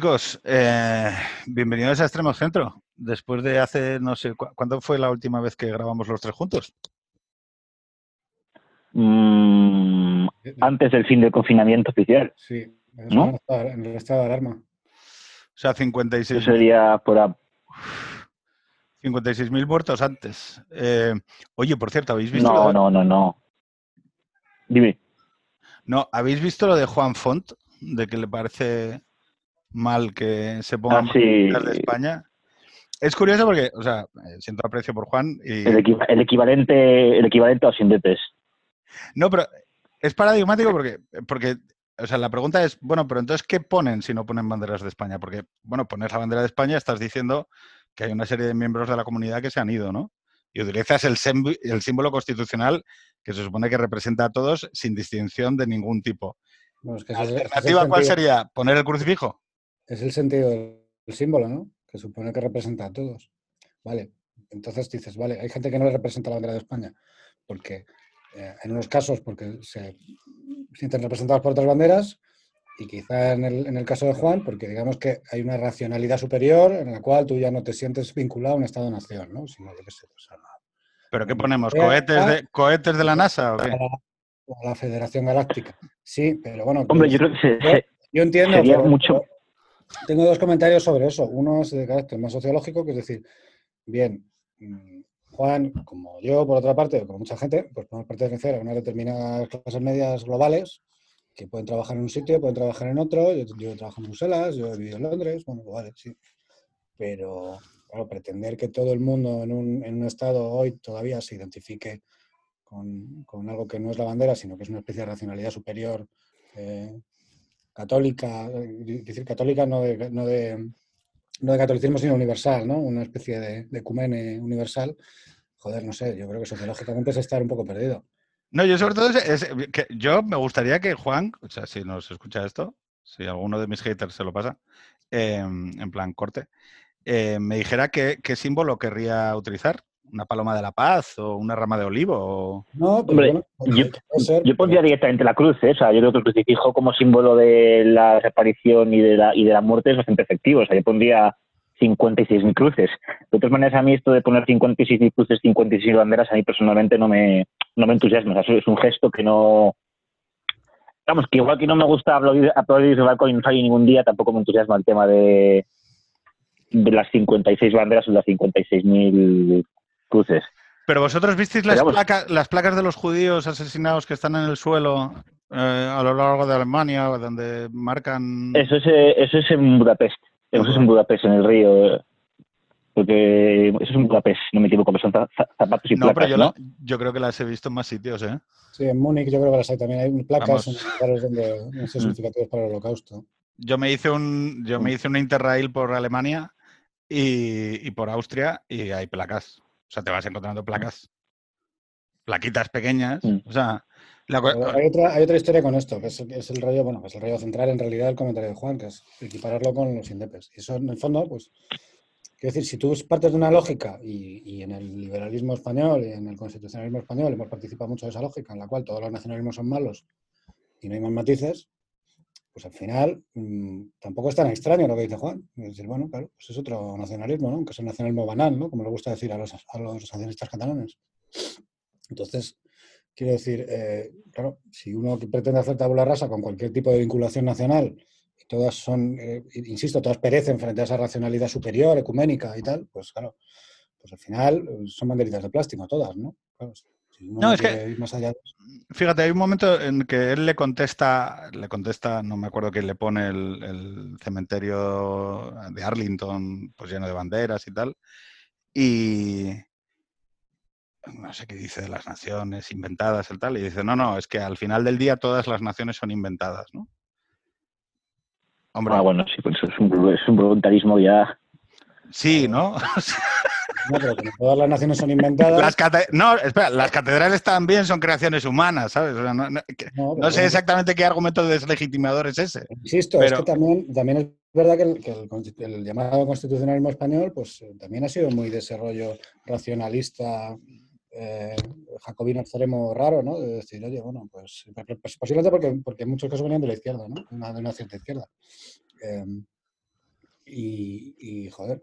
Chicos, eh, bienvenidos a Extremo Centro. Después de hace, no sé, ¿cuándo fue la última vez que grabamos los tres juntos? Mm, antes del fin del confinamiento oficial. Sí, ¿No? en el estado de alarma. O sea, 56. Eso sería por... a- 56.000 muertos antes. Eh, oye, por cierto, ¿habéis visto? lo No, de- no, no, no. Dime. No, ¿habéis visto lo de Juan Font? De que le parece mal que se pongan Ah, sí. de España. Es curioso porque, o sea, eh, siento aprecio por Juan y... El, equiva- el equivalente el equivalente a los indepes. No, pero es paradigmático porque, porque, o sea, la pregunta es, bueno, pero entonces, ¿qué ponen si no ponen banderas de España? Porque, bueno, poner la bandera de España estás diciendo que hay una serie de miembros de la comunidad que se han ido, ¿no? Y utilizas el, símbolo constitucional que se supone que representa a todos sin distinción de ningún tipo. Bueno, es que ¿La ese es- ese es el alternativa cuál sentido- sería? ¿Poner el crucifijo? Es el sentido del símbolo, ¿no? Que supone que representa a todos. Vale. Entonces dices, vale, hay gente que no le representa la bandera de España. Porque eh, en unos casos porque se sienten representados por otras banderas y quizá en el, en el caso de Juan porque digamos que hay una racionalidad superior en la cual tú ya no te sientes vinculado a un Estado-nación, ¿no? Sino, qué sé, pues, a la, ¿Pero qué ponemos? ¿Cohetes de, cohetes de la NASA o qué? a la- a la Federación Galáctica. Sí, pero bueno. Hombre, pues- yo creo que se- Yo- se- Yo entiendo. Sería pero- mucho- pero Tengo dos comentarios sobre eso. Uno es de carácter más sociológico, que es decir, bien, mm, Juan, como yo, por otra parte, como mucha gente, pues podemos pertenecer a unas determinadas clases medias globales que pueden trabajar en un sitio, pueden trabajar en otro. Yo, yo trabajo en Bruselas, yo he vivido en Londres, bueno, vale, sí. Pero, claro, pretender que todo el mundo en un, en un estado hoy todavía se identifique con, con algo que no es la bandera, sino que es una especie de racionalidad superior eh, católica, decir católica no de, no de, no de catolicismo, sino universal, ¿no? Una especie de, de ecumene universal. Joder, no sé, yo creo que sociológicamente es estar un poco perdido. No, yo sobre todo es que yo me gustaría que Juan, o sea, si nos escucha esto, si alguno de mis haters se lo pasa, eh, en plan corte, eh, me dijera qué, qué símbolo querría utilizar. ¿Una paloma de la paz o una rama de olivo? o- No, pero Hombre, bueno, yo- ser, Yo pondría pero- directamente la cruz, ¿eh? o sea, yo creo que el crucifijo como símbolo de la desaparición y de la, y de la muerte es bastante efectivo. O sea, yo pondría 56.000 cruces. De todas maneras, a mí esto de poner 56.000 cruces, 56 banderas, a mí personalmente no me, no me entusiasma. O sea, es un gesto que no... Vamos, que igual que no me gusta aplaudir, aplaudir de balcón y no salir ningún día, tampoco me entusiasma el tema de, de las 56 banderas o las 56.000 cruces. Pero vosotros visteis las, Pero placas, las placas de los judíos asesinados que están en el suelo eh, a lo largo de Alemania, donde marcan... Eso es, eh, eso es en Budapest. Eso es en Budapest, en el río. eh, Porque eso es en Budapest, no me equivoco, pero son za- za- zapatos y No, pero yo, ¿no? la- yo creo que las he visto en más sitios, ¿eh? Sí, en Múnich yo creo que las hay también. Hay placas Vamos. en lugares donde no Mm. sé, significativos para el holocausto. Yo me hice un, yo me hice un Interrail por Alemania y, y por Austria y hay placas. O sea, te vas encontrando placas. Plaquitas pequeñas. Mm. O sea, la hay, otra, hay otra historia con esto, que es, es el rollo, bueno, es el rollo central en realidad del comentario de Juan, que es equipararlo con los indepes. Y eso en el fondo, pues, quiero decir, si tú partes de una lógica y, y en el liberalismo español y en el constitucionalismo español hemos participado mucho de esa lógica, en la cual todos los nacionalismos son malos y no hay más matices, pues al final mm, tampoco es tan extraño lo que dice Juan. Es decir, bueno, claro, pues es otro nacionalismo, ¿no? Aunque es un nacionalismo banal, ¿no? Como le gusta decir a los, a los nacionalistas catalanes. Entonces, quiero decir, eh, claro, si uno pretende hacer tabula rasa con cualquier tipo de vinculación nacional, y todas son, eh, insisto, todas perecen frente a esa racionalidad superior, ecuménica y tal, pues claro, pues al final eh, son banderitas de plástico todas, ¿no? Claro, si No, no es que- más allá de. Fíjate, hay un momento en que él le contesta, le contesta, no me acuerdo quién le pone el, el cementerio de Arlington, pues lleno de banderas y tal. Y no sé qué dice de las naciones inventadas y tal. Y dice, no, no, es que al final del día todas las naciones son inventadas, ¿no? Hombre, Ah, bueno, sí, pues eso es un, es un voluntarismo ya. sí, ¿no? No, pero como todas las naciones son inventadas. Las cate- no, espera, las catedrales también son creaciones humanas, ¿sabes? O sea, no, no- que- no, pero no sé exactamente qué argumento deslegitimador es ese. Insisto, Pero- es que también, también es verdad que, el, que el consti- el llamado constitucionalismo español pues eh, también ha sido muy desarrollo racionalista, eh, jacobino extremo raro, ¿no? De decir, oye, bueno, pues, pues posiblemente porque, muchos casos venían de la izquierda, ¿no? Una- de una cierta izquierda. Eh, y, joder,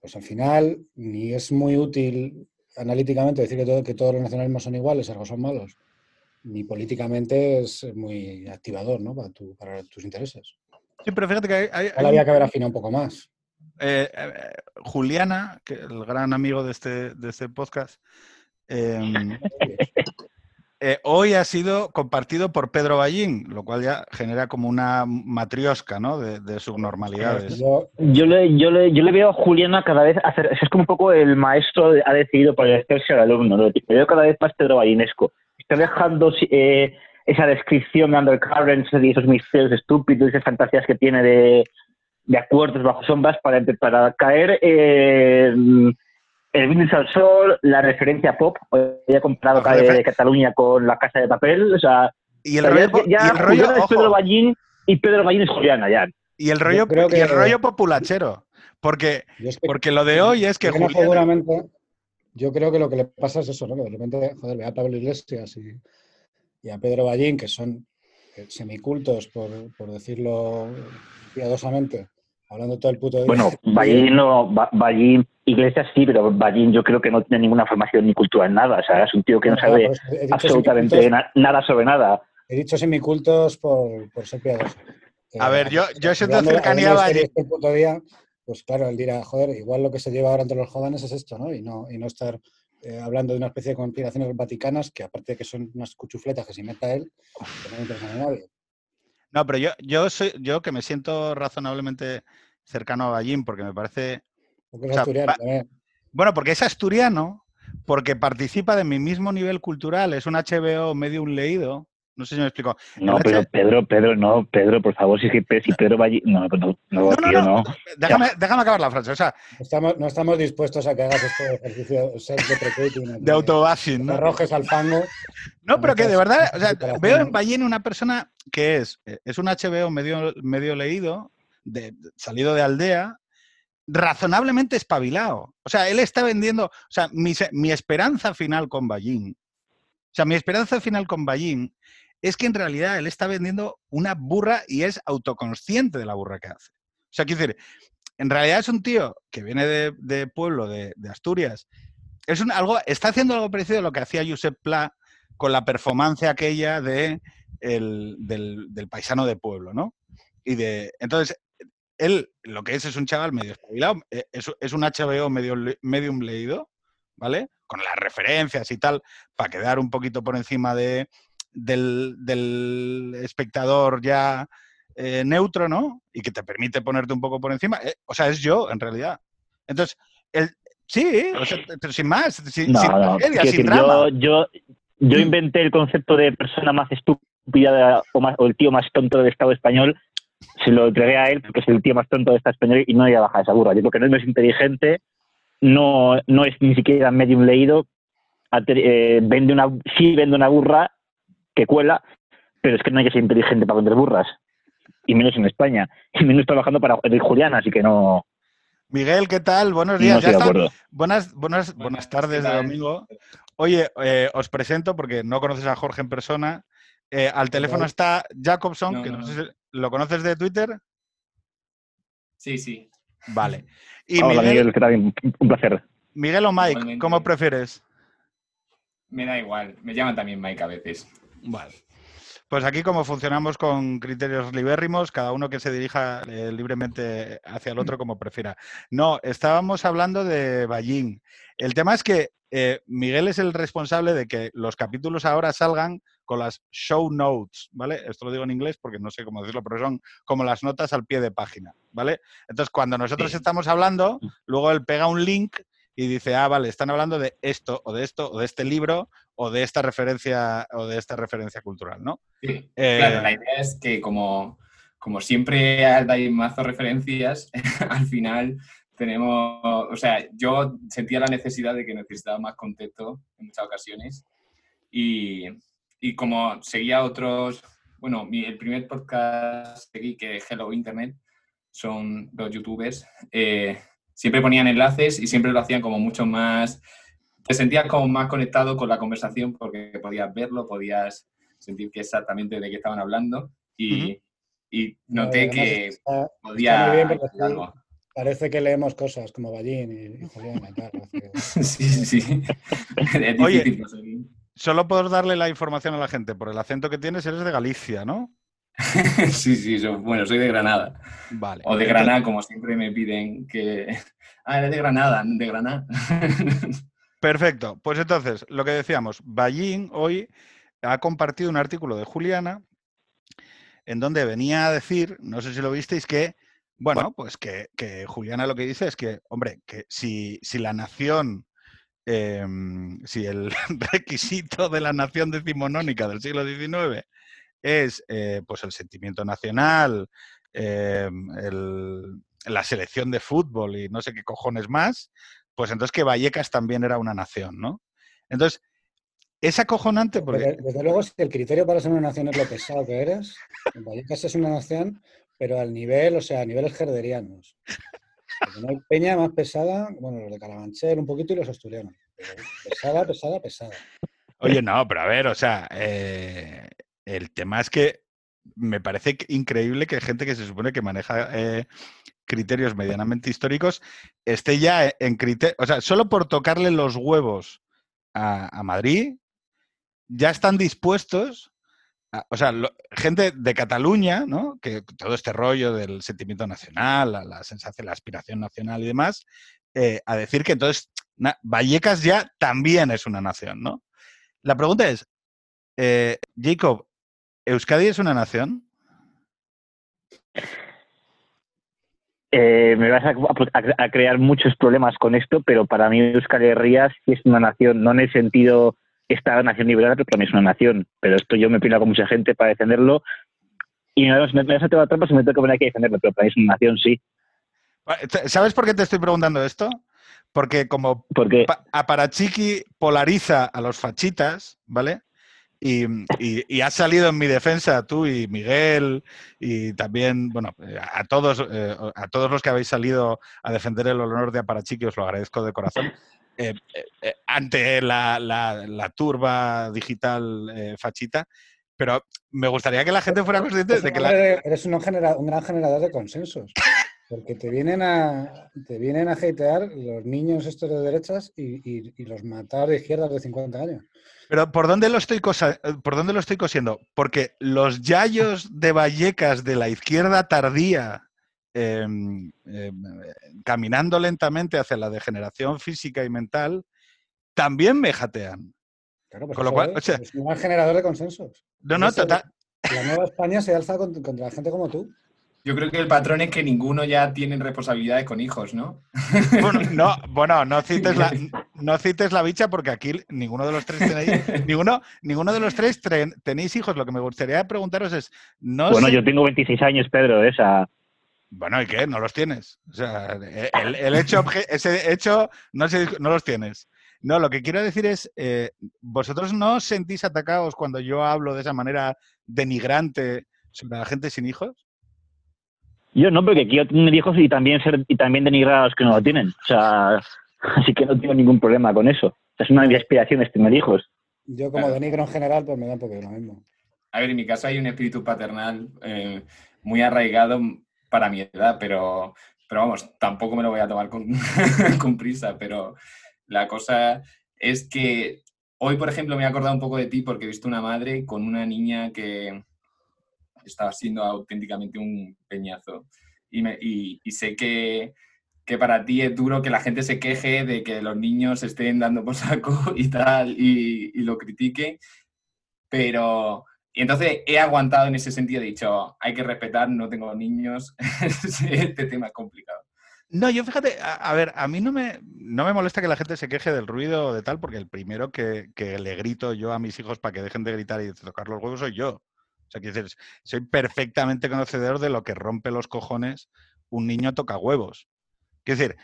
pues al final ni es muy útil analíticamente decir que, todo, que todos los nacionalismos son iguales, algo son malos, ni políticamente es muy activador ¿no? para, para tus intereses. Sí, pero fíjate que hay... hay, había que haber afinado un poco más. Eh, eh, Juliana, que el gran amigo de este, de este podcast, em, eh, hoy ha sido compartido por Pedro Ballín, lo cual ya genera como una matriosca ¿no? de, subnormalidades. Yo, le, yo, le, yo le veo a Juliana cada vez hacer, es como un poco el maestro ha decidido parecerse al alumno, ¿no? le veo cada vez más Pedro Ballinesco. Está dejando esa descripción de undercurrents y esos misterios estúpidos, esas fantasías que tiene de, de acuerdos bajo sombras para, para caer en el brindis al sol, la referencia pop. Hoy he comprado de Cataluña con la casa de papel. O sea, y el rollo, ya, y el rollo es Pedro Ballín y Pedro Ballín es Juliana ya. Y el rollo, y el rollo populachero. Porque, porque lo de hoy es que Juliana... yo creo que lo que le pasa es eso, ¿no? Que de repente, joder, ve a Pablo Iglesias y, y a Pedro Ballín, que son semicultos, por, por decirlo piadosamente, Hablando todo el puto día. Bueno, Ballín, no, Ballín, Iglesias sí, pero Ballín yo creo que no tiene ninguna formación ni cultura en nada. O sea, es un tío que no, sabe absolutamente nada sobre nada. He dicho semicultos por, por ser piadoso. A ver, yo, yo siento cercanía a Ballín. Puto día, pues claro, él dirá, joder, igual lo que se lleva ahora entre los jóvenes es esto, ¿no? Y no, y no estar eh, hablando de una especie de conspiraciones vaticanas que aparte de que son unas cuchufletas que se meta él, que no interesa a nadie. No, pero yo, yo soy, yo que me siento razonablemente cercano a Ballín, porque me parece. Bueno, porque es asturiano, porque participa de mi mismo nivel cultural, es un HBO medio un leído. No sé si me explico. No, pero Pedro, Pedro, no, Pedro, por favor, si, si Pedro Ballín. No, no, no, no, no, Déjame, déjame, acabar la frase. O sea, estamos, no estamos dispuestos a que hagas este ejercicio de De autobashing, ¿no? Arrojes al fango. No, pero que de verdad, o sea, veo en Ballín una persona que es, eh, es un HBO medio, medio leído, de, salido de aldea, razonablemente espabilado. O sea, él está vendiendo, o sea, mi, mi esperanza final con Ballín, o sea, mi esperanza final con Ballín es que en realidad él está vendiendo una burra y es autoconsciente de la burra que hace. O sea, quiero decir, en realidad es un tío que viene de, pueblo, de, Asturias, es algo, está haciendo algo parecido a lo que hacía Josep Pla con la performance aquella de del, paisano de pueblo, ¿no? Y de, entonces, él lo que es es un chaval medio espabilado, eh, es, un HBO medio, medium leído, ¿vale? Con las referencias y tal, para quedar un poquito por encima de, del, espectador ya eh, neutro, ¿no? Y que te permite ponerte un poco por encima. Eh, o sea, es yo, en realidad. Entonces, el, sí, pero sin más, sin, sin, drama. Yo, yo, mm. inventé el concepto de persona más estúpida o, más, o el tío más tonto del Estado español, se lo entregué a él porque es el tío más tonto del Estado español y no iba a bajar esa burra. Yo porque no es inteligente, no, no es ni siquiera medio leído, eh, vende una, sí vende una burra que cuela, pero es que no hay que ser inteligente para vender burras. Y menos en España. Y menos trabajando para Julián, así que no. Miguel, ¿qué tal? Buenos días. buenas, buenas, buenas tardes de domingo. Oye, eh, os presento porque no conoces a Jorge en persona. Eh, al teléfono está Jacobson, que no, sé si lo conoces de Twitter. Sí, sí. Vale. Y Hola, Miguel, Miguel un placer. Miguel o Mike, ¿cómo prefieres? Me da igual, me llaman también Mike a veces. Vale. Pues aquí como funcionamos con criterios libérrimos, cada uno que se dirija eh, libremente hacia el otro como prefiera. No, estábamos hablando de Ballín. El tema es que eh, Miguel es el responsable de que los capítulos ahora salgan con las show notes, ¿vale? Esto lo digo en inglés porque no sé cómo decirlo, pero son como las notas al pie de página, ¿vale? Entonces, cuando nosotros estamos hablando, mm. luego él pega un link y dice, ah, vale, están hablando de esto o de esto o de este libro o de esta referencia o de esta referencia cultural, ¿no? Sí, claro, la eh, idea es que como, como siempre hay mazo referencias, al final tenemos, o sea, yo sentía la necesidad de que necesitaba más contexto en muchas ocasiones y, y como seguía otros, bueno, mi, el primer podcast seguí que Hello Internet son dos youtubers, eh, siempre ponían enlaces y siempre lo hacían como mucho más, te sentías como más conectado con la conversación porque podías verlo, podías sentir que exactamente de qué estaban hablando y, y noté que podía algo. Parece que leemos cosas como Ballín y, y Julián y tal. hace- Sí, sí, sí. Es Oye. Solo puedo darle la información a la gente. Por el acento que tienes, eres de Galicia, ¿no? Sí, sí, yo- bueno, soy de Granada. Vale. O de Granada, como siempre me piden que... Ah, eres de Granada, de Granada. Perfecto. Pues entonces, lo que decíamos, Ballín hoy ha compartido un artículo de Juliana en donde venía a decir, no sé si lo visteis, que, bueno, pues que, que Juliana lo que dice es que, hombre, que si, si la nación, em, si el requisito de la nación decimonónica del siglo XIX es eh, pues el sentimiento nacional, el- la selección de fútbol y no sé qué cojones más, pues entonces que Vallecas también era una nación, ¿no? Entonces, es acojonante porque... Desde, desde luego, si el criterio para ser una nación es lo pesado que eres, Vallecas es una nación, pero al nivel, o sea, a niveles herderianos. No hay peña más pesada, bueno, los de Carabanchel un poquito y los asturianos. pesada, pesada, pesada. Oye, no, pero a ver, o sea, eh, el tema es que me parece increíble que gente que se supone que maneja eh, criterios medianamente históricos esté ya en criterio, o sea, solo por tocarle los huevos a, Madrid, ya están dispuestos, o sea, gente de Cataluña, ¿no? Que todo este rollo del sentimiento nacional, la, sensación, la aspiración nacional y demás, eh, a decir que entonces Vallecas ya también es una nación, ¿no? La pregunta es, eh, Jacob, ¿Euskadi es una nación? Eh, me vas a, a- a crear muchos problemas con esto, pero para mí Euskal Herria sí es una nación, no en el sentido esta nación liberal, pero para mí es una nación. Pero esto yo me pilo con mucha gente para defenderlo y me, me, me vas a tomar trampas y me tengo que poner aquí a defenderlo, pero para mí es una nación, sí. ¿Sabes por qué te estoy preguntando esto? Porque como Porque pa- Aparachiqui polariza a los fachitas, ¿vale? Y, y, has salido en mi defensa tú y Miguel y también, bueno, a todos, eh, a todos los que habéis salido a defender el honor de Aparachiqui, os lo agradezco de corazón. eh, eh, ante la, turba digital fachita, pero me gustaría que la gente fuera consciente de que la, Eres un, genera- un gran generador de consensos. Porque te vienen a te vienen a hatear los niños estos de derechas y, y- y los matar de izquierdas de 50 años. Pero ¿por dónde lo estoy cosa- por dónde lo estoy cosiendo? Porque los yayos de Vallecas de la izquierda tardía, em, em, eh, caminando lentamente hacia la degeneración física y mental, también me jatean. Claro, pues Con lo cual, es, o sea- es un generador de consensos. No, no, total. La nueva España se alza cont- contra gente como tú. Yo creo que el patrón es que ninguno ya tiene responsabilidades con hijos, ¿no? Bueno, no, bueno, no cites la, no cites la bicha porque aquí ninguno de los tres tenéis, ninguno, ninguno de los tres tre- tenéis hijos. Lo que me gustaría preguntaros es, no bueno, sé- yo tengo 26 años, Pedro, ¿eh? esa Bueno, ¿y qué? No los tienes. O sea, el, el hecho, ese hecho no, se discu- no los tienes. No, lo que quiero decir es, eh, ¿vosotros no os sentís atacados cuando yo hablo de esa manera denigrante sobre la gente sin hijos? Yo no, porque quiero tener hijos y también ser y también denigrar a los que no lo tienen. O sea, así que no tengo ningún problema con eso. O sea, es una de mis aspiraciones tener hijos. Yo como Claro. denigro en general, pues me da un poco lo mismo. A ver, en mi caso hay un espíritu paternal eh, muy arraigado para mi edad, pero, pero vamos, tampoco me lo voy a tomar con, con prisa, pero la cosa es que hoy, por ejemplo, me he acordado un poco de ti porque he visto una madre con una niña que estaba siendo auténticamente un peñazo. Y, me- y- y sé que, que para ti es duro que la gente se queje de que los niños estén dando por saco y tal, y, y lo critique, pero... Y entonces he aguantado en ese sentido, he dicho, hay que respetar, no tengo niños, este tema es complicado. No, yo fíjate, a, a ver, a mí no me, no me molesta que la gente se queje del ruido o de tal, porque el primero que, que le grito yo a mis hijos para que dejen de gritar y de tocar los huevos soy yo. O sea, quiero decir, soy perfectamente conocedor de lo que rompe los cojones un niño toca huevos. Quiero decir,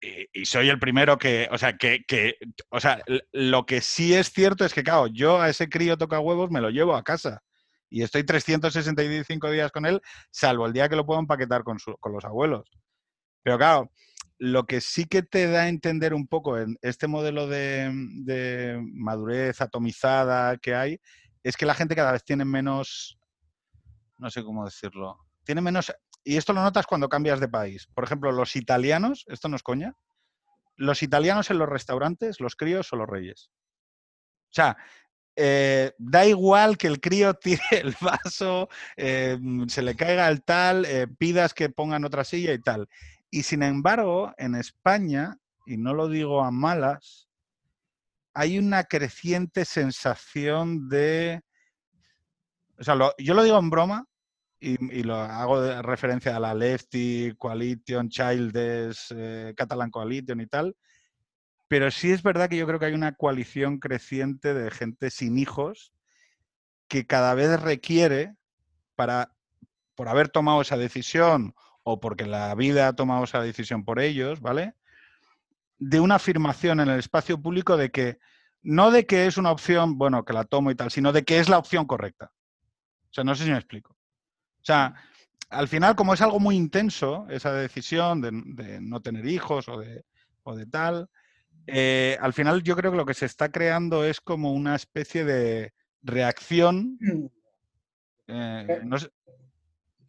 y, y soy el primero que, o sea, que, que, o sea, lo que sí es cierto es que, claro, yo a ese crío toca huevos me lo llevo a casa y estoy 365 días con él, salvo el día que lo puedo empaquetar con, su- con los abuelos. Pero claro, lo que sí que te da a entender un poco en este modelo de, de madurez atomizada que hay, es que la gente cada vez tiene menos, no sé cómo decirlo, tiene menos y esto lo notas cuando cambias de país. Por ejemplo, los italianos, esto no es coña, los italianos en los restaurantes, los críos son los reyes. O sea, eh, da igual que el crío tire el vaso, eh, se le caiga el tal, eh, pidas que pongan otra silla y tal. Y sin embargo, en España, y no lo digo a malas, hay una creciente sensación de... O sea, yo lo digo en broma y, lo hago de referencia a la Lefty, Coalition, Childes, Catalan Coalition y tal, pero sí es verdad que yo creo que hay una coalición creciente de gente sin hijos que cada vez requiere para, por haber tomado esa decisión o porque la vida ha tomado esa decisión por ellos, ¿vale? De una afirmación en el espacio público de que, no de que es una opción, bueno, que la tomo y tal, sino de que es la opción correcta. O sea, no sé si me explico. O sea, al final, como es algo muy intenso, esa decisión de, no tener hijos o de, o de tal, eh, al final yo creo que lo que se está creando es como una especie de reacción. Mm. Eh, eh,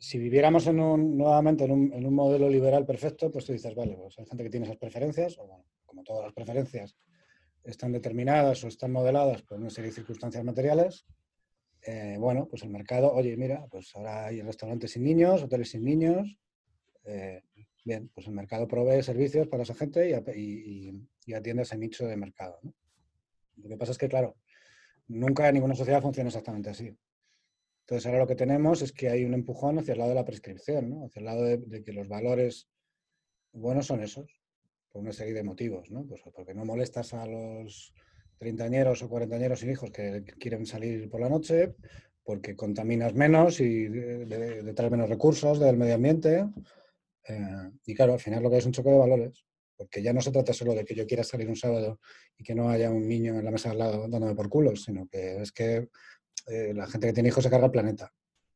si viviéramos en un, nuevamente en un, modelo liberal perfecto, pues tú dices, vale, pues hay gente que tiene esas preferencias, o bueno, como todas las preferencias están determinadas o están modeladas por una serie de circunstancias materiales, bueno, pues el mercado, oye, mira, pues ahora hay restaurantes sin niños, hoteles sin niños, bien, pues el mercado provee servicios para esa gente y, atiende ese nicho de mercado. Lo que pasa es que, claro, nunca ninguna sociedad funciona exactamente así. Entonces, ahora lo que tenemos es que hay un empujón hacia el lado de la prescripción, ¿no? hacia el lado de, que los valores buenos son esos, por una serie de motivos. ¿no? Pues porque no molestas a los treintañeros o cuarentañeros sin hijos que quieren salir por la noche, porque contaminas menos y de, traer menos recursos del medio ambiente. Eh, y claro, al final lo que hay es un choque de valores. Porque ya no se trata solo de que yo quiera salir un sábado y que no haya un niño en la mesa al lado dándome por culos, sino que es que eh, la gente que tiene hijos se carga el planeta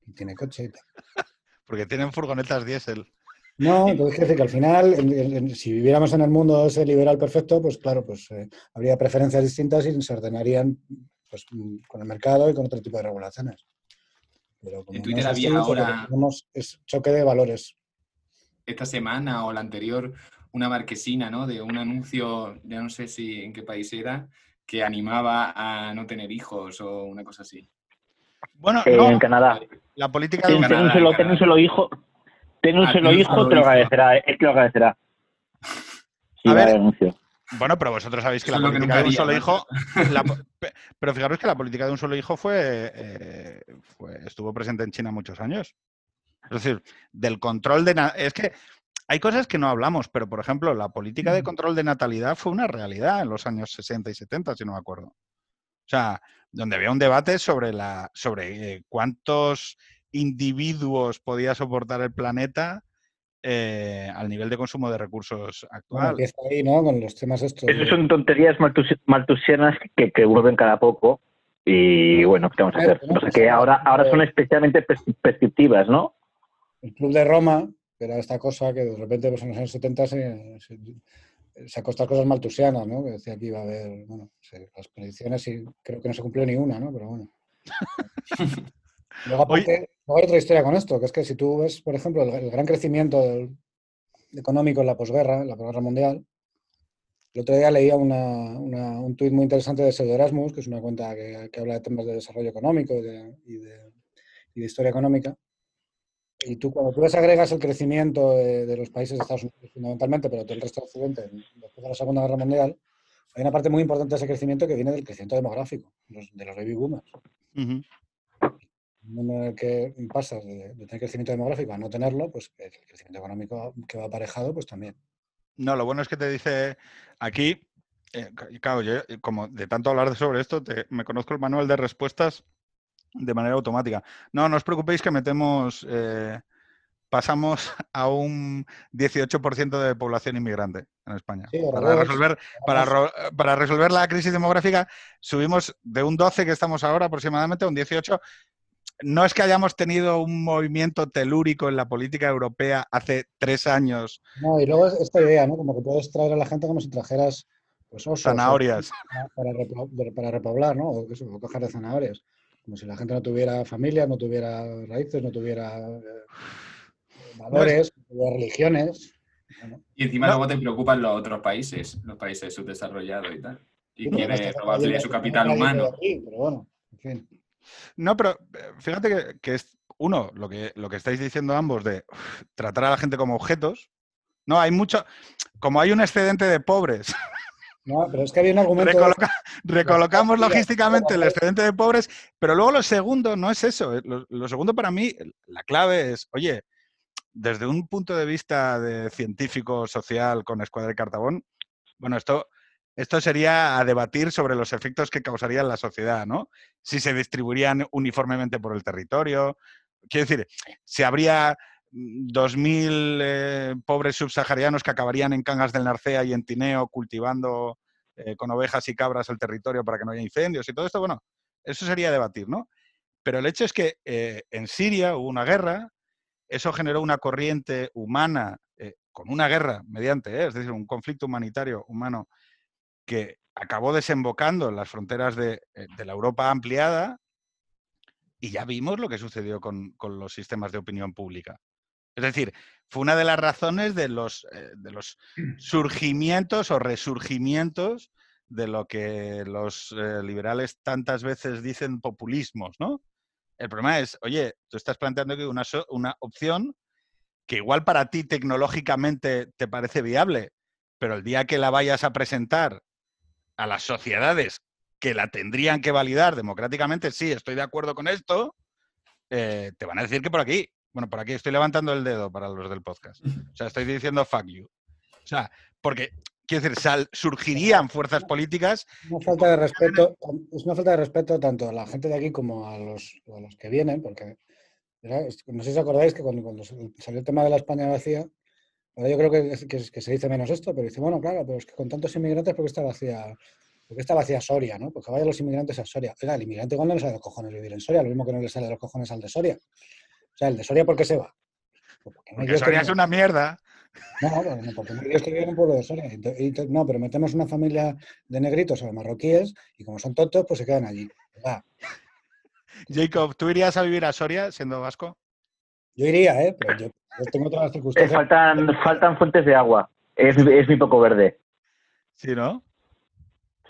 y tiene coche y tal. Porque tienen furgonetas diésel. No, entonces decir que al final, si viviéramos en el mundo ese liberal perfecto, pues claro, pues eh, habría preferencias distintas y se ordenarían pues, con el mercado y con otro tipo de regulaciones. Pero como en Twitter había ahora... Tenemos es choque de valores. Esta semana o la anterior una marquesina, ¿no? De un anuncio, ya no sé si en qué país era, que animaba a no tener hijos o una cosa así. Bueno, en Canadá. La política de un solo, un solo hijo, ten un ah, solo hijo, te lo agradecerá, él te lo agradecerá. a ver, bueno, pero vosotros sabéis que la política de un solo hijo. pero fijaros que la política de un solo hijo fue, eh, fue, estuvo presente en China muchos años. Es decir, del control de. Es que hay cosas que no hablamos, pero por ejemplo, la política de control de natalidad fue una realidad en los años 60 y 70, si no me acuerdo. O sea, donde había un debate sobre, la, sobre eh, cuántos individuos podía soportar el planeta eh, al nivel de consumo de recursos actual. empieza ahí, ¿no? Con los temas estos. Esas son tonterías maltusianas que, que vuelven cada poco. Y bueno, ¿qué vamos a hacer? O sea, que ahora, ahora son especialmente prescriptivas, ¿no? El Club de Roma, que era esta cosa que de repente pues, en los años 70 se, se, se acostó cosas maltusianas, ¿no? Que decía que iba a haber, bueno, las predicciones y creo que no se cumplió ninguna, ¿no? Pero bueno. Luego, aparte, hay otra historia con esto, que es que si tú ves, por ejemplo, el, gran crecimiento económico en la posguerra, en la posguerra mundial, el otro día leía una, un tuit muy interesante de Pseudo Erasmus, que es una cuenta que, habla de temas de desarrollo económico y de, y de historia económica, y tú, cuando tú desagregas el crecimiento de, los países de Estados Unidos fundamentalmente, pero del resto de Occidente, después de la Segunda Guerra Mundial, hay una parte muy importante de ese crecimiento que viene del crecimiento demográfico, de los baby boomers. Uh en el que pasas de, tener crecimiento demográfico a no tenerlo, pues el crecimiento económico que va aparejado, pues también. No, lo bueno es que te dice aquí, eh, claro, yo como de tanto hablar sobre esto, me conozco el manual de respuestas de manera automática. No, no os preocupéis que metemos, eh, pasamos a un 18% de población inmigrante en España. para, resolver, para, resolver la crisis demográfica subimos de un 12 que estamos ahora aproximadamente a un 18. No es que hayamos tenido un movimiento telúrico en la política europea hace tres años. No, y luego esta idea, ¿no? Como que puedes traer a la gente como si trajeras pues, zanahorias. Para, para, repoblar, ¿no? O, eso, o coger de zanahorias como si la gente no tuviera familia, no tuviera raíces, no tuviera eh, valores, de religiones. Y encima No. luego te preocupan los otros países, los países subdesarrollados y tal. Y Sí, pero quiere robarle su capital humano. aquí, Pero bueno, en fin. No, pero eh, fíjate que, que es uno, lo que, lo que estáis diciendo ambos de uf, tratar a la gente como objetos. No, hay mucho. Como hay un excedente de pobres, No, pero es que había un argumento. recoloca- recolocamos logísticamente el excedente de pobres, pero luego lo segundo no es eso. eh, Lo, lo segundo para mí, la clave es, oye, desde un punto de vista de científico social con escuadra y cartabón, bueno, esto, esto sería a debatir sobre los efectos que causaría en la sociedad, ¿no? Si se distribuirían uniformemente por el territorio. Quiero decir, si habría 2.000 eh, pobres subsaharianos que acabarían en Cangas del Narcea y en Tineo cultivando eh, con ovejas y cabras el territorio para que no haya incendios y todo esto, bueno, eso sería debatir, ¿no? Pero el hecho es que eh, en Siria hubo una guerra, eso generó una corriente humana eh, con una guerra mediante, es decir, un conflicto humanitario humano que acabó desembocando en las fronteras de, la Europa ampliada y ya vimos lo que sucedió con los sistemas de opinión pública. Es decir, fue una de las razones de los, eh, surgimientos o resurgimientos de lo que los eh, liberales tantas veces dicen populismos, ¿no? El problema es, oye, tú estás planteando que una opción que igual para ti tecnológicamente te parece viable, pero el día que la vayas a presentar a las sociedades que la tendrían que validar democráticamente, sí, estoy de acuerdo con esto, eh, te van a decir que por aquí. Bueno, por aquí estoy levantando el dedo para los del podcast. O sea, estoy diciendo fuck you. O sea, porque, quiero decir, sal- surgirían fuerzas políticas. Una falta de respeto, es una falta de respeto tanto a la gente de aquí como a los, a los que vienen, porque no sé si os acordáis que cuando, cuando salió el tema de la España vacía, ahora yo creo que, que, se dice menos esto, pero dice, bueno, claro, pero es que con tantos inmigrantes, ¿por qué está vacía? ¿Por qué está vacía Soria, no? Porque vayan los inmigrantes a Soria. Oiga, el inmigrante igual no le sale de los cojones vivir en Soria, lo mismo que no le sale de los cojones al de Soria. O sea, el de Soria, ¿por qué se va? Pues porque no hay Porque que Soria es una mierda. No, porque no, porque no que vive en un pueblo de Soria. Y y no, pero metemos una familia de negritos o de marroquíes y como son tontos, pues se quedan allí. Jacob, ¿tú irías a vivir a Soria siendo vasco? yo iría, ¿eh? Pero yo, yo tengo otras Eh, circunstancias. faltan, faltan fuentes de agua. Es, es muy poco verde. Sí, ¿no?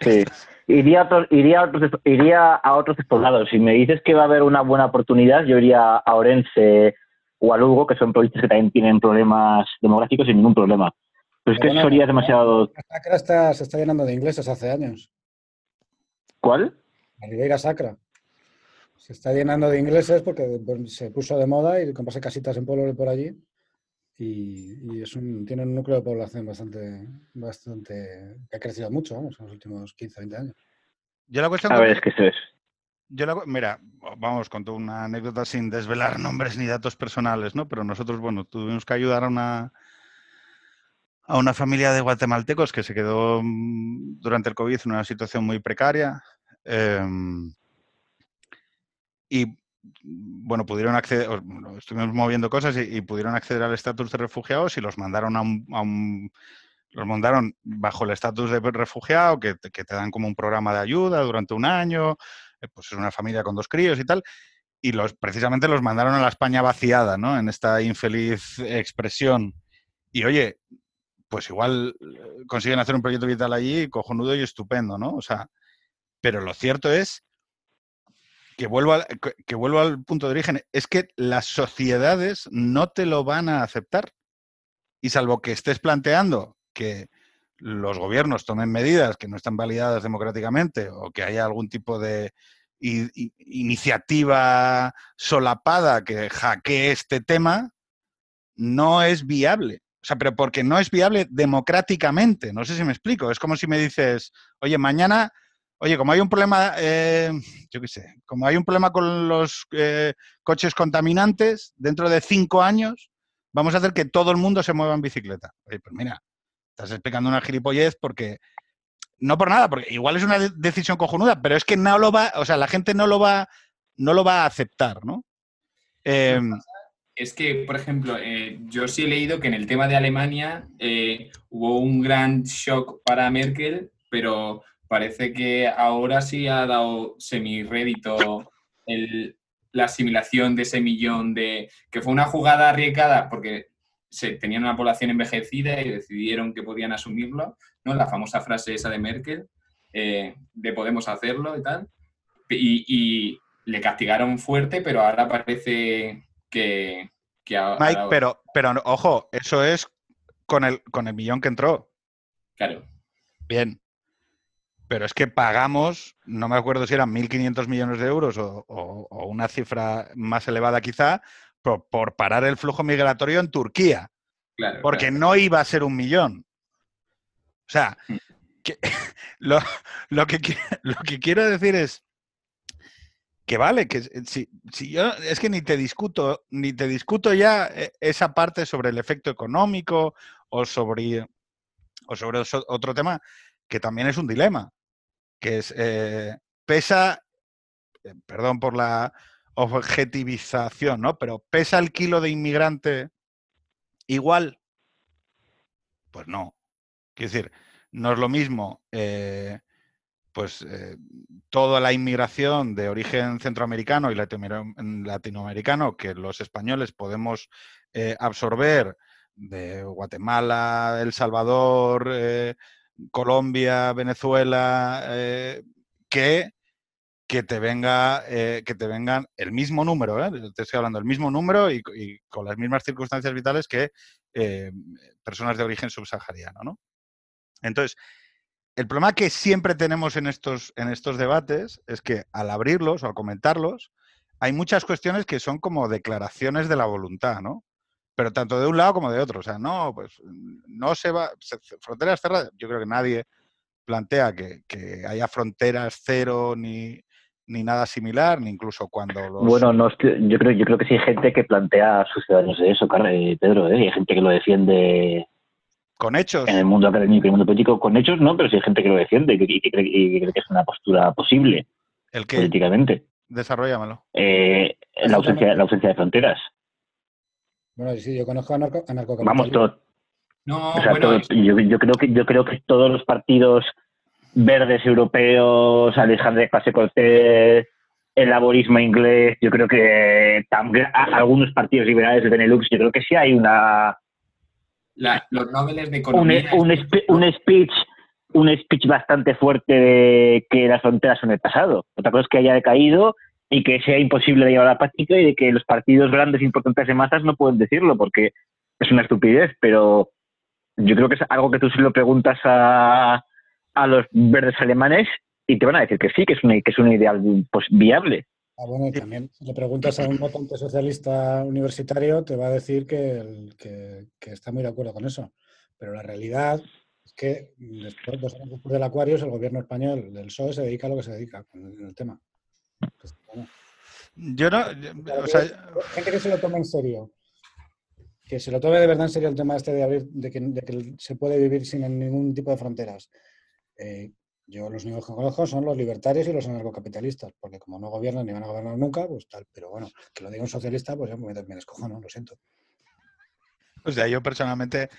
Sí. Iría a, otros, iría, a otros, iría a otros poblados. Si me dices que va a haber una buena oportunidad, yo iría a Orense o a Lugo, que son provincias que también tienen problemas demográficos sin ningún problema. Pero es que Bueno, Soria es demasiado... La Sacra está, se está llenando de ingleses hace años. ¿Cuál? La Ribeira Sacra. Se está llenando de ingleses porque bueno, se puso de moda y comprarse casitas en pueblos por allí. Y, y es un, tiene un núcleo de población bastante, bastante que ha crecido mucho vamos, en los últimos 15, 20 años. Yo la cuestión A ver, es que eso es. Yo la mira, vamos, con una anécdota sin desvelar nombres ni datos personales, ¿no? Pero nosotros, bueno, tuvimos que ayudar a una a una familia de guatemaltecos que se quedó mm, durante el COVID en una situación muy precaria. em, y bueno, pudieron acceder, estuvimos moviendo cosas y, pudieron acceder al estatus de refugiados y los mandaron a un, los mandaron bajo el estatus de refugiado, que, te- que te dan como un programa de ayuda durante un año, eh, pues es una familia con dos críos y tal, y los precisamente los mandaron a la España vaciada, ¿no? En esta infeliz expresión. Y oye, pues igual eh, consiguen hacer un proyecto vital allí cojonudo y estupendo, ¿no? O sea, pero lo cierto es que vuelvo, al, que- al punto de origen, es que las sociedades no te lo van a aceptar. Y salvo que estés planteando que los gobiernos tomen medidas que no están validadas democráticamente o que haya algún tipo de iniciativa solapada que hackee este tema, no es viable. O sea, pero porque no es viable democráticamente. No sé si me explico. Es como si me dices, oye, mañana, oye, como hay un problema, eh, yo qué sé, como hay un problema con los eh, coches contaminantes, dentro de cinco años vamos a hacer que todo el mundo se mueva en bicicleta. Oye, pues mira, estás explicando una gilipollez porque no por nada, porque igual es una de- decisión cojonuda, pero es que no lo va, o sea, la gente no lo va, no lo va a aceptar, ¿no? Em, Es que, por ejemplo, eh, yo sí he leído que en el tema de Alemania eh, hubo un gran shock para Merkel, pero parece que ahora sí ha dado semi-rédito el, la asimilación de ese millón de... que fue una jugada arriesgada porque se, tenían una población envejecida y decidieron que podían asumirlo, ¿no? La famosa frase esa de Merkel, eh, de podemos hacerlo y tal. Y, le castigaron fuerte, pero ahora parece que... que Mike, pero, pero ojo, eso es con el, con el millón que entró. Claro. Bien. Pero es que pagamos, no me acuerdo si eran 1.500 millones de euros o, una cifra más elevada quizá, por, parar el flujo migratorio en Turquía. Claro, porque no iba a ser un millón. O sea, mm. lo, que, lo que quiero decir es que vale, que si, si, yo es que ni te discuto, ni te discuto ya eh, esa parte sobre el efecto económico o sobre, o sobre otro tema que también es un dilema, que es, eh, pesa, eh, perdón por la objetivización, ¿no? Pero ¿pesa el kilo de inmigrante igual? Pues no. Quiero decir, no es lo mismo, eh, pues, toda la inmigración de origen centroamericano y latinoamericano que los españoles podemos absorber de Guatemala, El Salvador, eh, Colombia, Venezuela, eh, que, que, te venga, eh, que te vengan el mismo número, te estoy hablando del mismo número y, con las mismas circunstancias vitales que personas de origen subsahariano, ¿no? Entonces, el problema que siempre tenemos en estos, en estos debates es que al abrirlos o al comentarlos, hay muchas cuestiones que son como declaraciones de la voluntad, ¿no? Pero tanto de un lado como de otro. O sea, no, pues no se va. fronteras cerradas, yo creo que nadie plantea que, haya fronteras cero ni, ni, nada similar, ni incluso cuando los... Bueno, no, yo creo yo creo que sí hay gente que plantea a sus ciudadanos eso, Pedro, ¿eh? hay gente que lo defiende... ¿Con hechos? En el mundo académico y el mundo político, con hechos no, pero sí hay gente que lo defiende y que, cree, que es una postura posible ¿El qué? políticamente. Desarrollamelo. Eh, la, ausencia, la ausencia de fronteras. Bueno, sí, yo conozco a narco, Vamos, todos. No, yo, creo que, yo creo que todos los partidos verdes europeos, Alejandro Pase Cortés, el laborismo inglés, yo creo que también algunos partidos liberales de Benelux, yo creo que sí hay una... los noveles de economía... Un, un, speech un speech bastante fuerte de que las fronteras son el pasado. Otra cosa es que haya decaído y que sea imposible de llevar a la práctica y de que los partidos grandes importantes de masas no pueden decirlo porque es una estupidez, pero yo creo que es algo que tú se lo preguntas a, a los verdes alemanes y te van a decir que sí, que es, una, que es un ideal pues, viable. Ah, bueno, y también si le preguntas a un votante socialista universitario, te va a decir que, que, está muy de acuerdo con eso. Pero la realidad es que después, dos años después del Acuarios, el gobierno español del PSOE se dedica a lo que se dedica con el tema. Pues, yo no. gente que se lo toma en serio. Que se lo tome de verdad en serio el tema este de, abrir, de, que, se puede vivir sin ningún tipo de fronteras. Eh, yo los únicos que conozco son los libertarios y los anarcocapitalistas, porque como no gobiernan ni van a gobernar nunca, pues tal. Pero bueno, que lo diga un socialista, pues ya me, me escojo, ¿no? Lo siento. O sea, yo personalmente,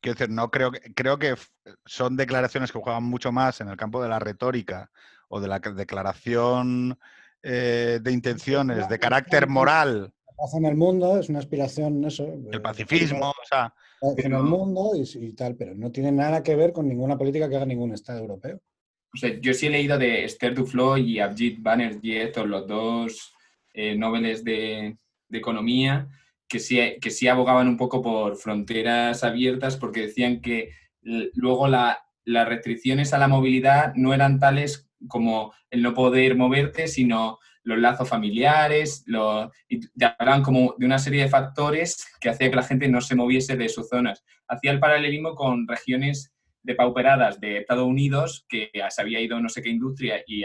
quiero decir, no creo que, creo que son declaraciones que juegan mucho más en el campo de la retórica o de la declaración eh, de intenciones, de carácter moral. La paz en el mundo es una aspiración, eso. El pacifismo, o sea. En el mundo y, tal, pero no tiene nada que ver con ninguna política que haga ningún Estado europeo. O sea, yo sí he leído de Esther Duflo y Abjit Banerjee, los dos eh, noveles de, de, economía, que sí, que sí abogaban un poco por fronteras abiertas porque decían que luego la, las restricciones a la movilidad no eran tales como el no poder moverte, sino los lazos familiares, los, y te hablaban como de una serie de factores que hacía que la gente no se moviese de sus zonas. Hacía el paralelismo con regiones depauperadas de Estados Unidos que se había ido no sé qué industria y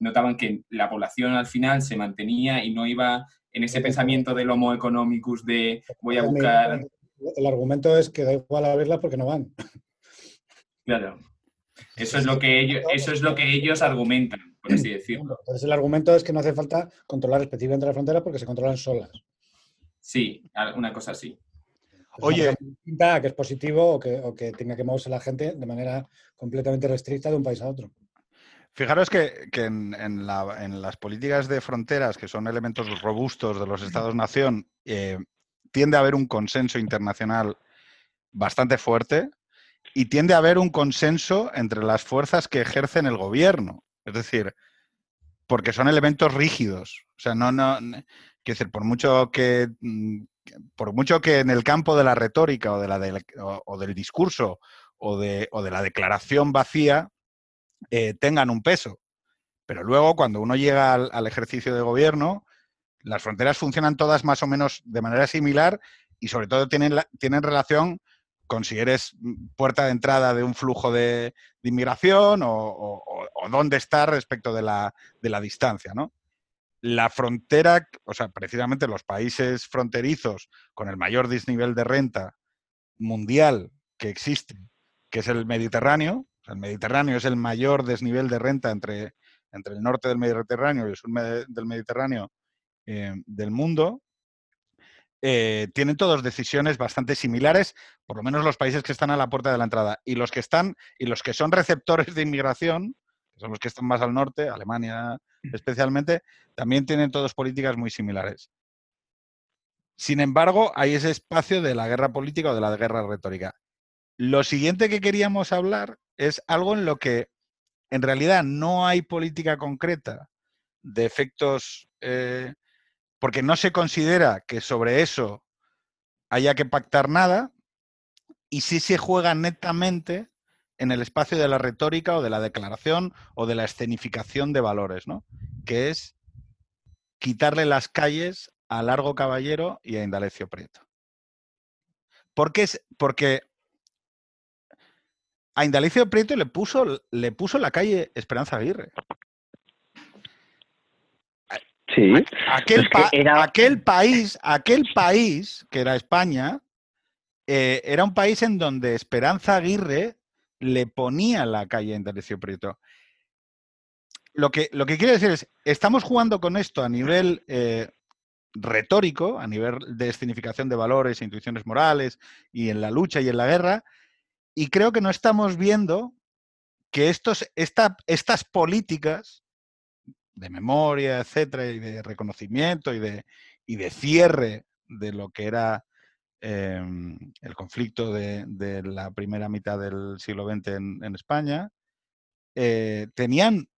notaban que la población al final se mantenía y no iba en ese pensamiento del homo economicus de voy a buscar... El argumento es que da igual abrirla porque no van. Claro. Eso es lo que ellos, eso es lo que ellos argumentan, por así decirlo. Entonces el argumento es que no hace falta controlar específicamente las fronteras porque se controlan solas. Sí, una cosa así. Oye, que es positivo o que, o que tenga que moverse la gente de manera completamente restricta de un país a otro. Fijaros que, en, las políticas de fronteras, que son elementos robustos de los Estados-nación, eh, tiende a haber un consenso internacional bastante fuerte y tiende a haber un consenso entre las fuerzas que ejercen el gobierno. Es decir, porque son elementos rígidos. O sea, no, no, quiero decir, por mucho que mm, por mucho que en el campo de la retórica o, de la o, del discurso o de, o de, la declaración vacía eh, tengan un peso. Pero luego, cuando uno llega al, ejercicio de gobierno, las fronteras funcionan todas más o menos de manera similar y sobre todo tienen, tienen relación con si eres puerta de entrada de un flujo de, inmigración o, dónde está respecto de la, de la distancia, ¿no? la frontera, o sea, precisamente los países fronterizos con el mayor desnivel de renta mundial que existe, que es el Mediterráneo, el Mediterráneo es el mayor desnivel de renta entre, entre el norte del Mediterráneo y el sur del Mediterráneo eh, del mundo, eh, tienen todas decisiones bastante similares, por lo menos los países que están a la puerta de la entrada. Y los que están, y los que son receptores de inmigración, que son los que están más al norte, Alemania, especialmente, también tienen todos políticas muy similares. Sin embargo, hay ese espacio de la guerra política o de la guerra retórica. Lo siguiente que queríamos hablar es algo en lo que en realidad no hay política concreta de efectos, eh, porque no se considera que sobre eso haya que pactar nada, y sí se juega netamente en el espacio de la retórica o de la declaración o de la escenificación de valores, ¿no? Que es quitarle las calles a Largo Caballero y a Indalecio Prieto. ¿Por qué? Porque a Indalecio Prieto le puso, le puso la calle Esperanza Aguirre. Sí. Aquel, aquel, país, aquel país, que era España, eh, era un país en donde Esperanza Aguirre le ponía la calle a Indalecio Prieto. Lo que, lo que quiero decir es, estamos jugando con esto a nivel eh, retórico, a nivel de escenificación de valores e intuiciones morales y en la lucha y en la guerra, y creo que no estamos viendo que estos, estas políticas de memoria, etcétera, y de reconocimiento y de, y de cierre de lo que era Em, el conflicto de, la primera mitad del siglo XX en, España, eh, tenían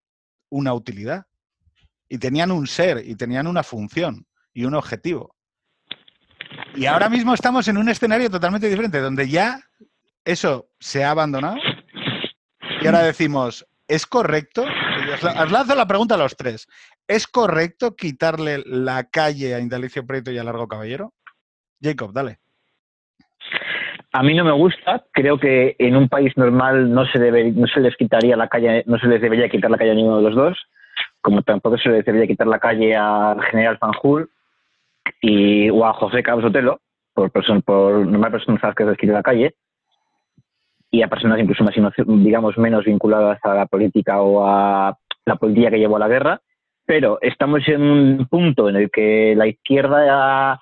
una utilidad y tenían un ser y tenían una función y un objetivo. Y ahora mismo estamos en un escenario totalmente diferente, donde ya eso se ha abandonado y ahora decimos, ¿es correcto? Os lanzo la pregunta a los tres. ¿Es correcto quitarle la calle a Indalicio Prieto y a Largo Caballero? Jacob, dale. A mí no me gusta, creo que en un país normal no se debe, no se les quitaría la calle, no se les debería quitar la calle a ninguno de los dos, como tampoco se les debería quitar la calle al general Fanjul y o a José Carlos Otelo, por persona, por normal personas que les quite la calle, y a personas incluso más digamos menos vinculadas a la política o a la política que llevó a la guerra, pero estamos en un punto en el que la izquierda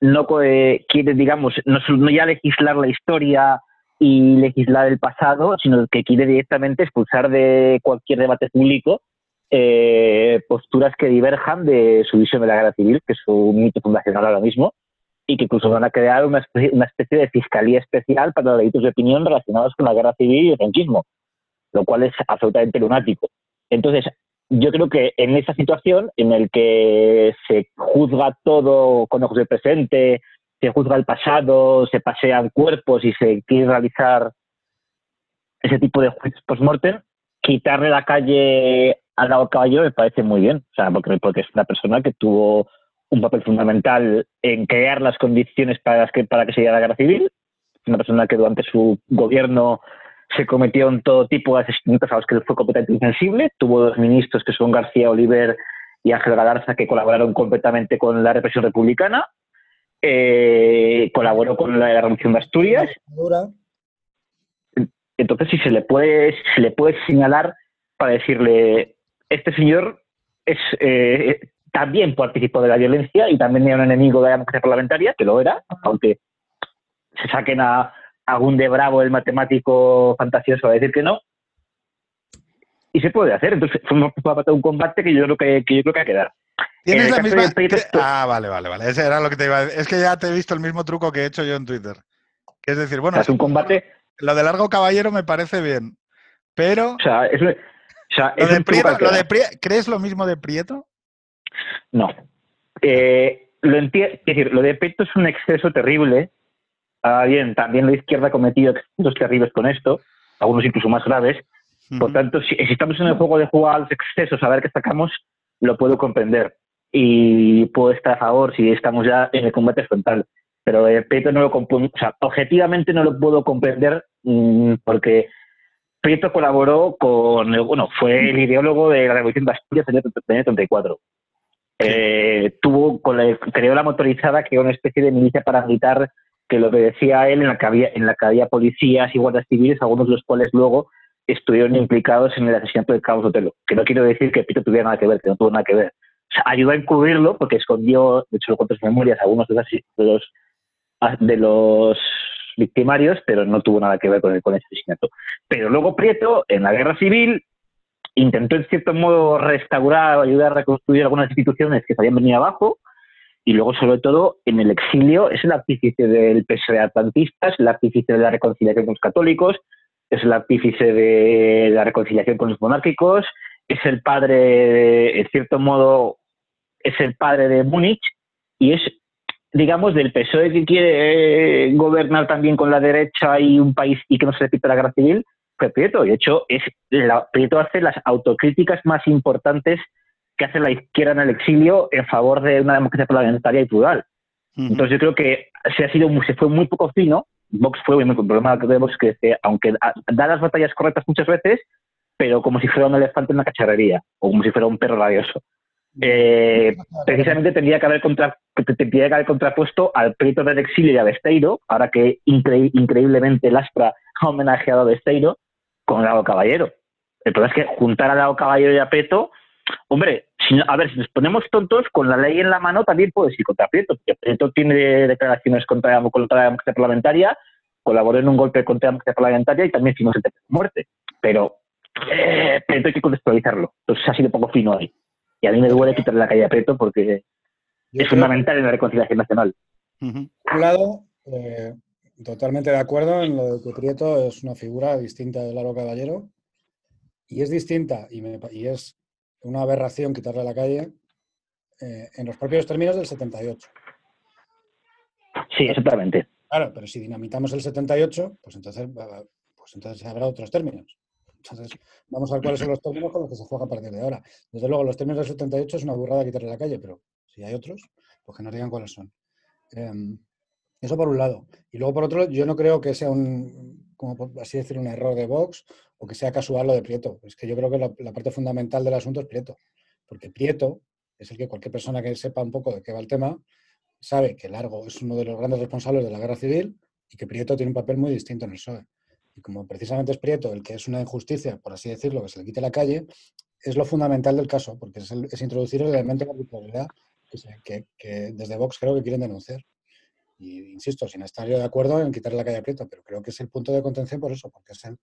no quiere, digamos, no, no ya legislar la historia y legislar el pasado, sino que quiere directamente expulsar de cualquier debate público eh, posturas que diverjan de su visión de la guerra civil, que es su mito fundacional ahora mismo, y que incluso van a crear una especie, una especie de fiscalía especial para delitos de opinión relacionados con la guerra civil y el franquismo, lo cual es absolutamente lunático. Entonces, yo creo que en esa situación en el que se juzga todo con ojos de presente, se juzga el pasado, se pasean cuerpos y se quiere realizar ese tipo de juicios post-mortem, quitarle la calle al lado caballo me parece muy bien, o sea, porque es una persona que tuvo un papel fundamental en crear las condiciones para que, para que se diera la guerra civil, una persona que durante su gobierno se cometieron todo tipo de asesinatos a los que fue completamente insensible. Tuvo dos ministros que son García Oliver y Ángel Galarza que colaboraron completamente con la represión republicana. Eh, colaboró con la Revolución de Asturias. Entonces, si se le puede, se le puede señalar para decirle, este señor es eh, también participó de la violencia y también era un enemigo de la democracia parlamentaria, que lo era, aunque se saquen a, algún de bravo el matemático fantasioso a decir que no. y se puede hacer. Entonces fue un combate que yo creo que, que yo creo que va a quedar. ¿Tienes la misma? Ah, vale, vale, vale. Ese era lo que te iba a decir. Es que ya te he visto el mismo truco que he hecho yo en Twitter. Que es decir, bueno, es un combate, lo de largo caballero me parece bien. Pero o sea, es, un- o sea, lo de un Prieto, lo de ¿crees lo mismo de Prieto? No. Eh, lo es decir, lo de Peto es un exceso terrible. Ah, bien, también la izquierda ha cometido excesos terribles con esto, algunos incluso más graves. Por tanto, si, si estamos en el juego de jugar a los excesos, a ver qué sacamos, lo puedo comprender. Y puedo estar a favor si estamos ya en el combate frontal. Pero el Prieto no lo o sea, objetivamente no lo puedo comprender mm, porque Prieto colaboró con, bueno, fue el ideólogo de la Revolución de Asturias en el año 34. Eh, tuvo, con la- creó la motorizada, que era una especie de milicia paramilitar que lo obedecía a él, en la que había, en la que había policías y guardias civiles, algunos de los cuales luego estuvieron implicados en el asesinato de Carlos Otelo. Que no quiero decir que Pito tuviera nada que ver, que no tuvo nada que ver. O sea, ayudó a encubrirlo porque escondió, de hecho lo cuento en sus memorias, algunos de, los de los victimarios, pero no tuvo nada que ver con, el, con ese asesinato. Pero luego Prieto, en la guerra civil, intentó en cierto modo restaurar o ayudar a reconstruir algunas instituciones que se habían venido abajo, y luego, sobre todo, en el exilio, es el artífice del PSOE atlantista, es el artífice de la reconciliación con los católicos, es el artífice de la reconciliación con los monárquicos, es el padre, en cierto modo, es el padre de Múnich y es, digamos, del PSOE que quiere gobernar también con la derecha y un país y que no se repita la guerra civil, fue Prieto. Y de hecho, es, la, Prieto hace las autocríticas más importantes que hace la izquierda en el exilio en favor de una democracia parlamentaria y plural. Entonces yo creo que se ha sido se fue muy poco fino. Vox fue muy el problema de Vox que eh, aunque a- da las batallas correctas muchas veces, pero como si fuera un elefante en una cacharrería o como si fuera un perro rabioso. Eh, precisamente tendría que haber contra, tendría que haber contrapuesto al Prieto del exilio y a Besteiro, ahora que incre- increíblemente el Aspra ha homenajeado a Besteiro con Lago Caballero. El problema es que juntar a Lago Caballero y a Prieto, hombre, si a ver, si nos ponemos tontos, con la ley en la mano también puedes ir contra Prieto, porque Prieto tiene declaraciones contra, contra la democracia parlamentaria, colaboró en un golpe contra la democracia parlamentaria y también firmó sentencia de muerte. Pero eh, Prieto hay que contextualizarlo. Entonces ha sido poco fino ahí. Y a mí me duele quitarle la calle a Prieto porque Yo es fundamental en la reconciliación nacional. Por un lado, eh, totalmente de acuerdo en lo de que Prieto es una figura distinta de Laro Caballero y es distinta y, me pa- y es una aberración quitarle a la calle eh, en los propios términos del 78. Sí, exactamente. Claro, pero si dinamitamos el 78, pues entonces, pues entonces habrá otros términos. Entonces, vamos a ver cuáles son los términos con los que se juega a partir de ahora. Desde luego, los términos del 78 es una burrada quitarle la calle, pero si hay otros, pues que nos digan cuáles son. Em, eso por un lado. Y luego por otro, yo no creo que sea un, como por así decir, un error de Vox o que sea casual lo de Prieto. Es que yo creo que la, parte fundamental del asunto es Prieto. Porque Prieto es el que cualquier persona que sepa un poco de qué va el tema sabe que Largo es uno de los grandes responsables de la guerra civil y que Prieto tiene un papel muy distinto en el PSOE. Y como precisamente es Prieto el que es una injusticia, por así decirlo, que se le quite la calle, es lo fundamental del caso, porque es, el- es introducir el elemento de arbitrariedad que- que desde Vox creo que quieren denunciar. Y insisto, sin estar yo de acuerdo en quitarle la calle a Prieto, pero creo que es el punto de contención por eso, porque es el,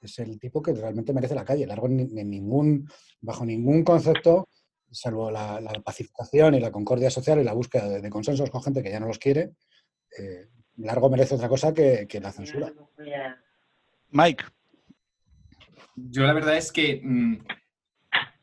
es el tipo que realmente merece la calle. Largo en, ni- en ningún, bajo ningún concepto, salvo la, la pacificación y la concordia social y la búsqueda de, de consensos con gente que ya no los quiere, eh, Largo merece otra cosa que, que la censura. Mike, Yo la verdad es que mm,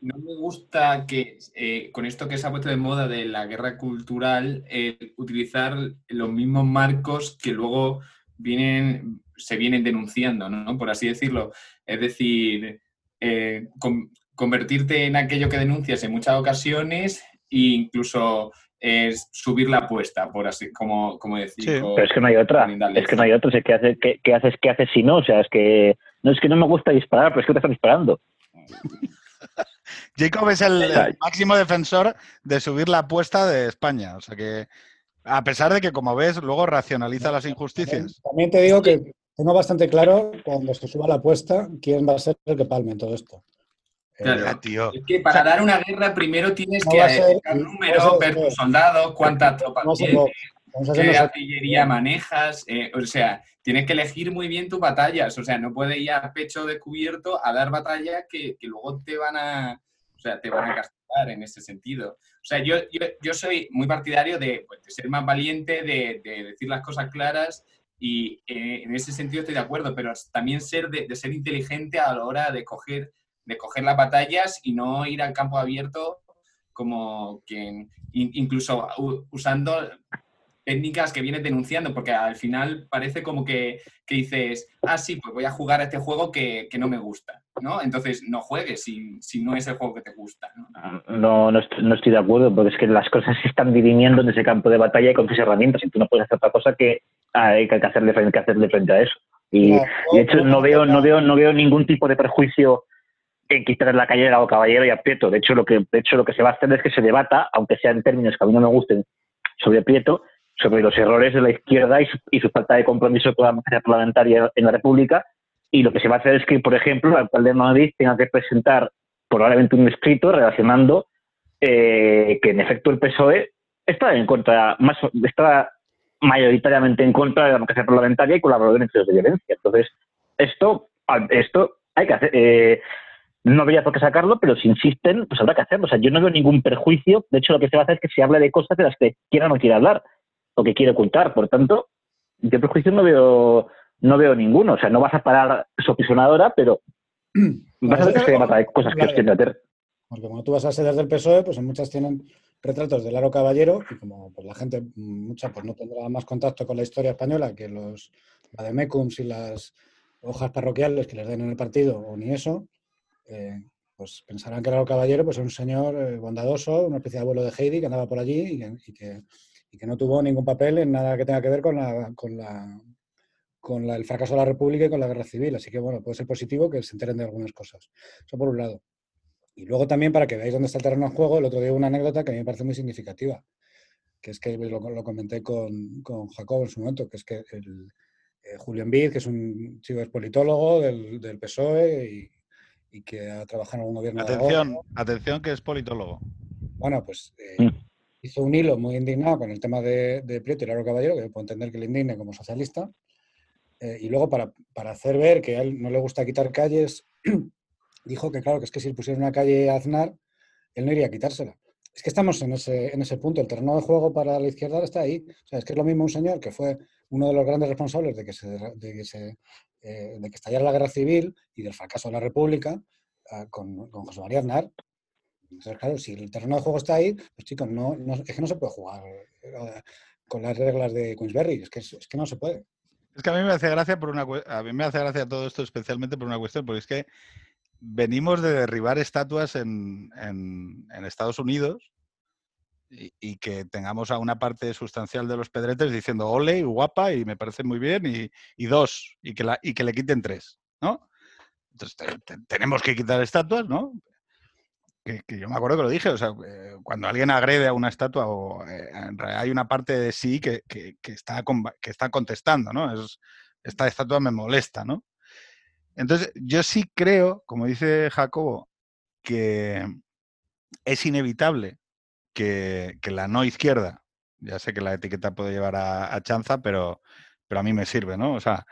no me gusta que eh, con esto que se ha puesto de moda de la guerra cultural, eh, utilizar los mismos marcos que luego vienen, se vienen denunciando, ¿no? Por así decirlo. Es decir, eh, con- convertirte en aquello que denuncias en muchas ocasiones e incluso subir la apuesta, por así, como, como decir. Sí. con- Pero es que no hay otra. Es que no hay otra. Es que haces, ¿qué, qué haces, qué haces si no? O sea, es que no es que no me gusta disparar, pero es que te están disparando. Jacob es el, máximo defensor de subir la apuesta de España. O sea que, a pesar de que, como ves, luego racionaliza las injusticias. También te digo que tengo bastante claro cuando se suba la apuesta quién va a ser el que palme en todo esto. Claro. Tío. Es que para dar una guerra primero tienes No que a números, ver tus soldados, cuántas tropas tienes. Qué artillería manejas, eh, o sea, tienes que elegir muy bien tus batallas, o sea, no puedes ir a pecho descubierto a dar batallas que, luego te van a, o sea, te van a castigar en ese sentido. O sea, yo, yo, soy muy partidario de, pues, ser más valiente, de, decir las cosas claras y eh, en ese sentido estoy de acuerdo, pero también ser de, ser inteligente a la hora de de coger las batallas y no ir al campo abierto como quien, incluso usando técnicas que vienes denunciando, porque al final parece como que, dices, ah, sí, pues voy a jugar a este juego que, no me gusta, ¿no? Entonces no juegues si, si, no es el juego que te gusta, ¿no? No, estoy, de acuerdo, porque es que las cosas se están dirimiendo en ese campo de batalla y con tus herramientas y tú no puedes hacer otra cosa que hay que hacerle frente, que hacerle frente a eso. Y, de hecho no veo, no veo, no veo ningún tipo de perjuicio en quitar la calle o caballero y a Prieto. De hecho, lo que, de hecho, lo que se va a hacer es que se debata, aunque sea en términos que a mí no me gusten, sobre Prieto, sobre los errores de la izquierda y su, falta de compromiso con la parlamentaria en la República. Y lo que se va a hacer es que, por ejemplo, el alcalde de Madrid tenga que presentar probablemente un escrito relacionando eh, que, en efecto, el PSOE está en contra, más, está mayoritariamente en contra de la democracia parlamentaria y colaboró en hechos de violencia. Entonces, esto, esto hay que hacer. Eh, no habría por qué sacarlo, pero si insisten, pues habrá que hacerlo. O sea, yo no veo ningún perjuicio. De hecho, lo que se va a hacer es que se hable de cosas de las que quiera o no quiera hablar o que quiere ocultar. Por tanto, yo perjuicio no veo, no veo ninguno. O sea, no vas a parar su apisonadora, pero vas a ver que se mata de cosas que os tiene hacer. Porque como tú vas a sedes del PSOE, pues en muchas tienen retratos de Laro Caballero y como pues, la gente, mucha, pues no tendrá más contacto con la historia española que los vademecums y las hojas parroquiales que les den en el partido o ni eso, eh, pues pensarán que Laro Caballero pues, es un señor eh, bondadoso, una especie de abuelo de Heidi que andaba por allí y que y que no tuvo ningún papel en nada que tenga que ver con, la, con, la, con el fracaso de la República y con la guerra civil. Así que, bueno, puede ser positivo que se enteren de algunas cosas. Eso por un lado. Y luego también, para que veáis dónde está el terreno de juego, el otro día una anécdota que a mí me parece muy significativa, que es que lo, comenté con, con, Jacob en su momento, que es que el, eh, Julio Envid, que es un chico es politólogo del, del PSOE y, y, que ha trabajado en algún gobierno. Atención, atención que es politólogo. Bueno, pues eh, mm hizo un hilo muy indignado con el tema de, Prieto y Laro Caballero, que puedo entender que le indigne como socialista, eh, y luego para, hacer ver que a él no le gusta quitar calles, dijo que claro, que es que si le pusiera una calle a Aznar, él no iría a quitársela. Es que estamos en ese, en ese punto, el terreno de juego para la izquierda está ahí. O sea, es que es lo mismo un señor que fue uno de los grandes responsables de que, se, de que, se, eh, de que estallara la guerra civil y del fracaso de la República, ah, con, con José María Aznar, claro, si el terreno de juego está ahí, pues chicos, no, es que no se puede jugar eh, con las reglas de Queensberry, es que, es que no se puede. Es que a mí me hace gracia por una a mí me hace gracia todo esto especialmente por una cuestión, porque es que venimos de derribar estatuas en, Estados Unidos y, que tengamos a una parte sustancial de los pedretes diciendo ole, guapa, y me parece muy bien, y, dos, y que, la, y que le quiten tres, ¿no? Entonces tenemos que quitar estatuas, ¿no? Que, yo me acuerdo que lo dije, o sea, eh, cuando alguien agrede a una estatua, o, eh, hay una parte de sí que, está, que está contestando, ¿no? Es, esta estatua me molesta, ¿no? Entonces, yo sí creo, como dice Jacobo, que es inevitable que, la no izquierda, ya sé que la etiqueta puede llevar a, chanza, pero, pero a mí me sirve, ¿no? O sea,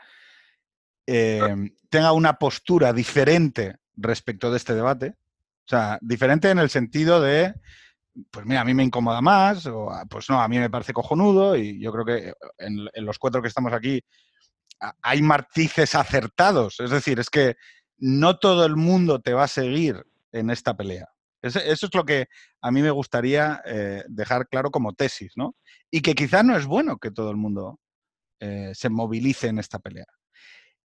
em, tenga una postura diferente respecto de este debate, o sea, diferente en el sentido de, pues mira, a mí me incomoda más, o ah, pues no, a mí me parece cojonudo, y yo creo que en, los cuatro que estamos aquí hay matices acertados. Es decir, es que no todo el mundo te va a seguir en esta pelea. Eso, es lo que a mí me gustaría eh, dejar claro como tesis, ¿no? Y que quizás no es bueno que todo el mundo eh, se movilice en esta pelea.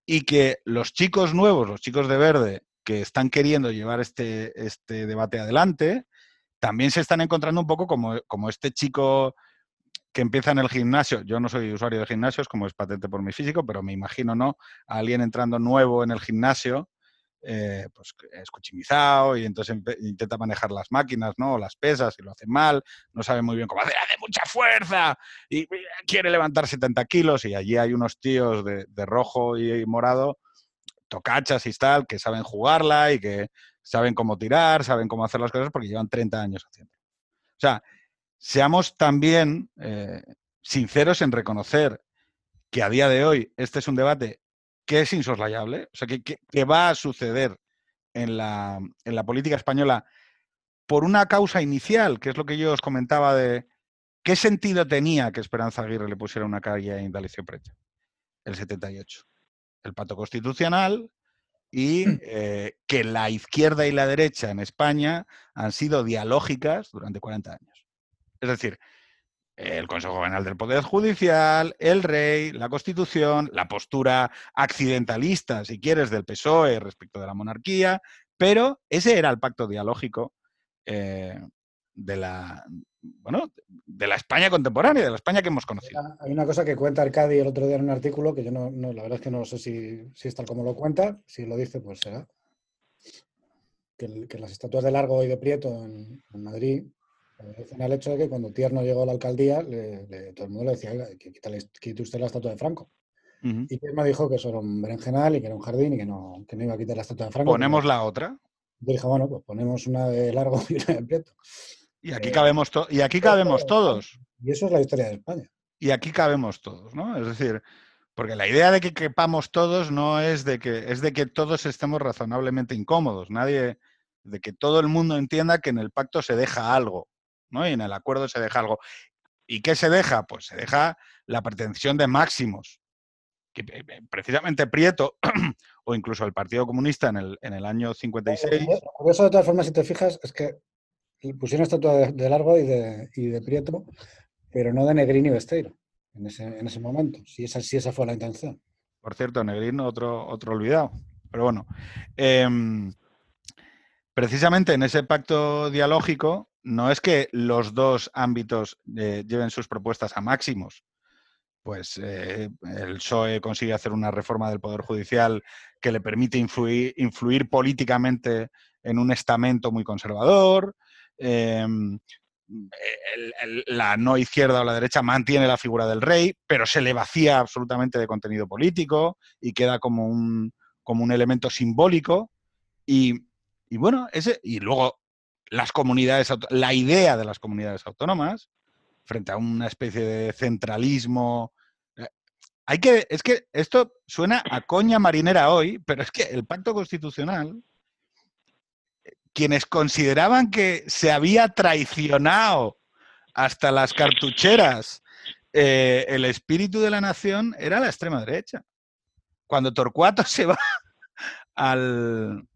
Y que los chicos nuevos, los chicos de verde, que están queriendo llevar este, este debate adelante, también se están encontrando un poco como, como este chico que empieza en el gimnasio. Yo no soy usuario de gimnasios, como es patente por mi físico, pero me imagino, ¿no? Alguien entrando nuevo en el gimnasio, eh, pues escuchimizado y entonces intenta manejar las máquinas, ¿no? las pesas y lo hace mal, no sabe muy bien cómo hacer, hace mucha fuerza y quiere levantar 70 kilos y allí hay unos tíos de, de rojo y morado tocachas y tal, que saben jugarla y que saben cómo tirar, saben cómo hacer las cosas porque llevan 30 años haciendo. O sea, seamos también, eh, sinceros en reconocer que a día de hoy este es un debate que es insoslayable, o sea, que, va a suceder en la, en la política española por una causa inicial, que es lo que yo os comentaba de qué sentido tenía que Esperanza Aguirre le pusiera una calle a Indalecio Precha, el 78. El pacto constitucional y mm. eh, que la izquierda y la derecha en España han sido dialógicas durante 40 años. Es decir, el Consejo General del Poder Judicial, el rey, la Constitución, la postura accidentalista, si quieres, del PSOE respecto de la monarquía, pero ese era el pacto dialógico eh, de la bueno, de la España contemporánea, de la España que hemos conocido. Hay una cosa que cuenta Arcadi el otro día en un artículo que yo no, la verdad es que no sé si, si, es tal como lo cuenta, si lo dice, pues será. Que, las estatuas de Largo y de Prieto en, Madrid dicen al hecho de que cuando Tierno llegó a la alcaldía, todo el mundo le decía, que quite usted la estatua de Franco. Y Tierno dijo que eso era un berenjenal y que era un jardín y que no, que no iba a quitar la estatua de Franco. ¿Ponemos la otra? Dijo, bueno, pues ponemos una de largo y una de prieto. Y aquí cabemos, y aquí cabemos todos. Y eso es la historia de España. Y aquí cabemos todos, ¿no? Es decir, porque la idea de que quepamos todos no es de que, es de que todos estemos razonablemente incómodos. Nadie, de que todo el mundo entienda que en el pacto se deja algo, ¿no? Y en el acuerdo se deja algo. ¿Y qué se deja? Pues se deja la pretensión de máximos, eh, eh, precisamente Prieto o incluso el Partido Comunista en el, en el año 56. Por eso, de todas formas, si te fijas, es que pusieron estatua de, Largo y de, y de, Prieto, pero no de Negrín y Besteiro en ese, en ese momento, si esa, si esa fue la intención. Por cierto, Negrín, otro, otro olvidado. Pero bueno, em, precisamente en ese pacto dialógico no es que los dos ámbitos eh, lleven sus propuestas a máximos, pues eh, el PSOE consigue hacer una reforma del Poder Judicial que le permite influir, influir políticamente en un estamento muy conservador. Em, la no izquierda o la derecha mantiene la figura del rey, pero se le vacía absolutamente de contenido político y queda como un, como un elemento simbólico. Y, y bueno, ese, y luego las comunidades, la idea de las comunidades autónomas, frente a una especie de centralismo hay que, es que esto suena a coña marinera hoy, pero es que el pacto constitucional, quienes consideraban que se había traicionado hasta las cartucheras eh, el espíritu de la nación, era la extrema derecha. Cuando Torcuato se va al,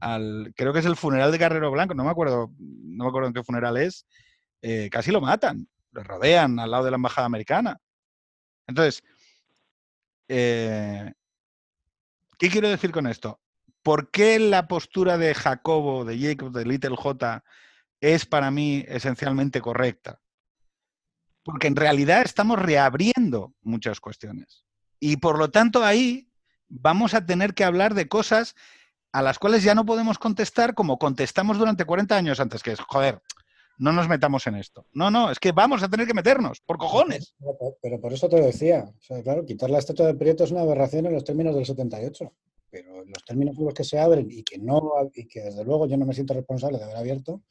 creo que es el funeral de Carrero Blanco, no me acuerdo, no me acuerdo en qué funeral es, eh, casi lo matan, lo rodean al lado de la embajada americana. Entonces, eh, ¿Qué quiero decir con esto? ¿Por qué la postura de Jacobo, de Jacob, de Little J, es para mí esencialmente correcta? Porque en realidad estamos reabriendo muchas cuestiones. Y por lo tanto ahí vamos a tener que hablar de cosas a las cuales ya no podemos contestar como contestamos durante 40 años antes, que es, joder, no nos metamos en esto. No, no, es que vamos a tener que meternos, por cojones. Pero, por eso te decía, claro, quitar la estatua de Prieto es una aberración en los términos del 78, pero los términos en los que se abren y que no, y que desde luego yo no me siento responsable de haber abierto,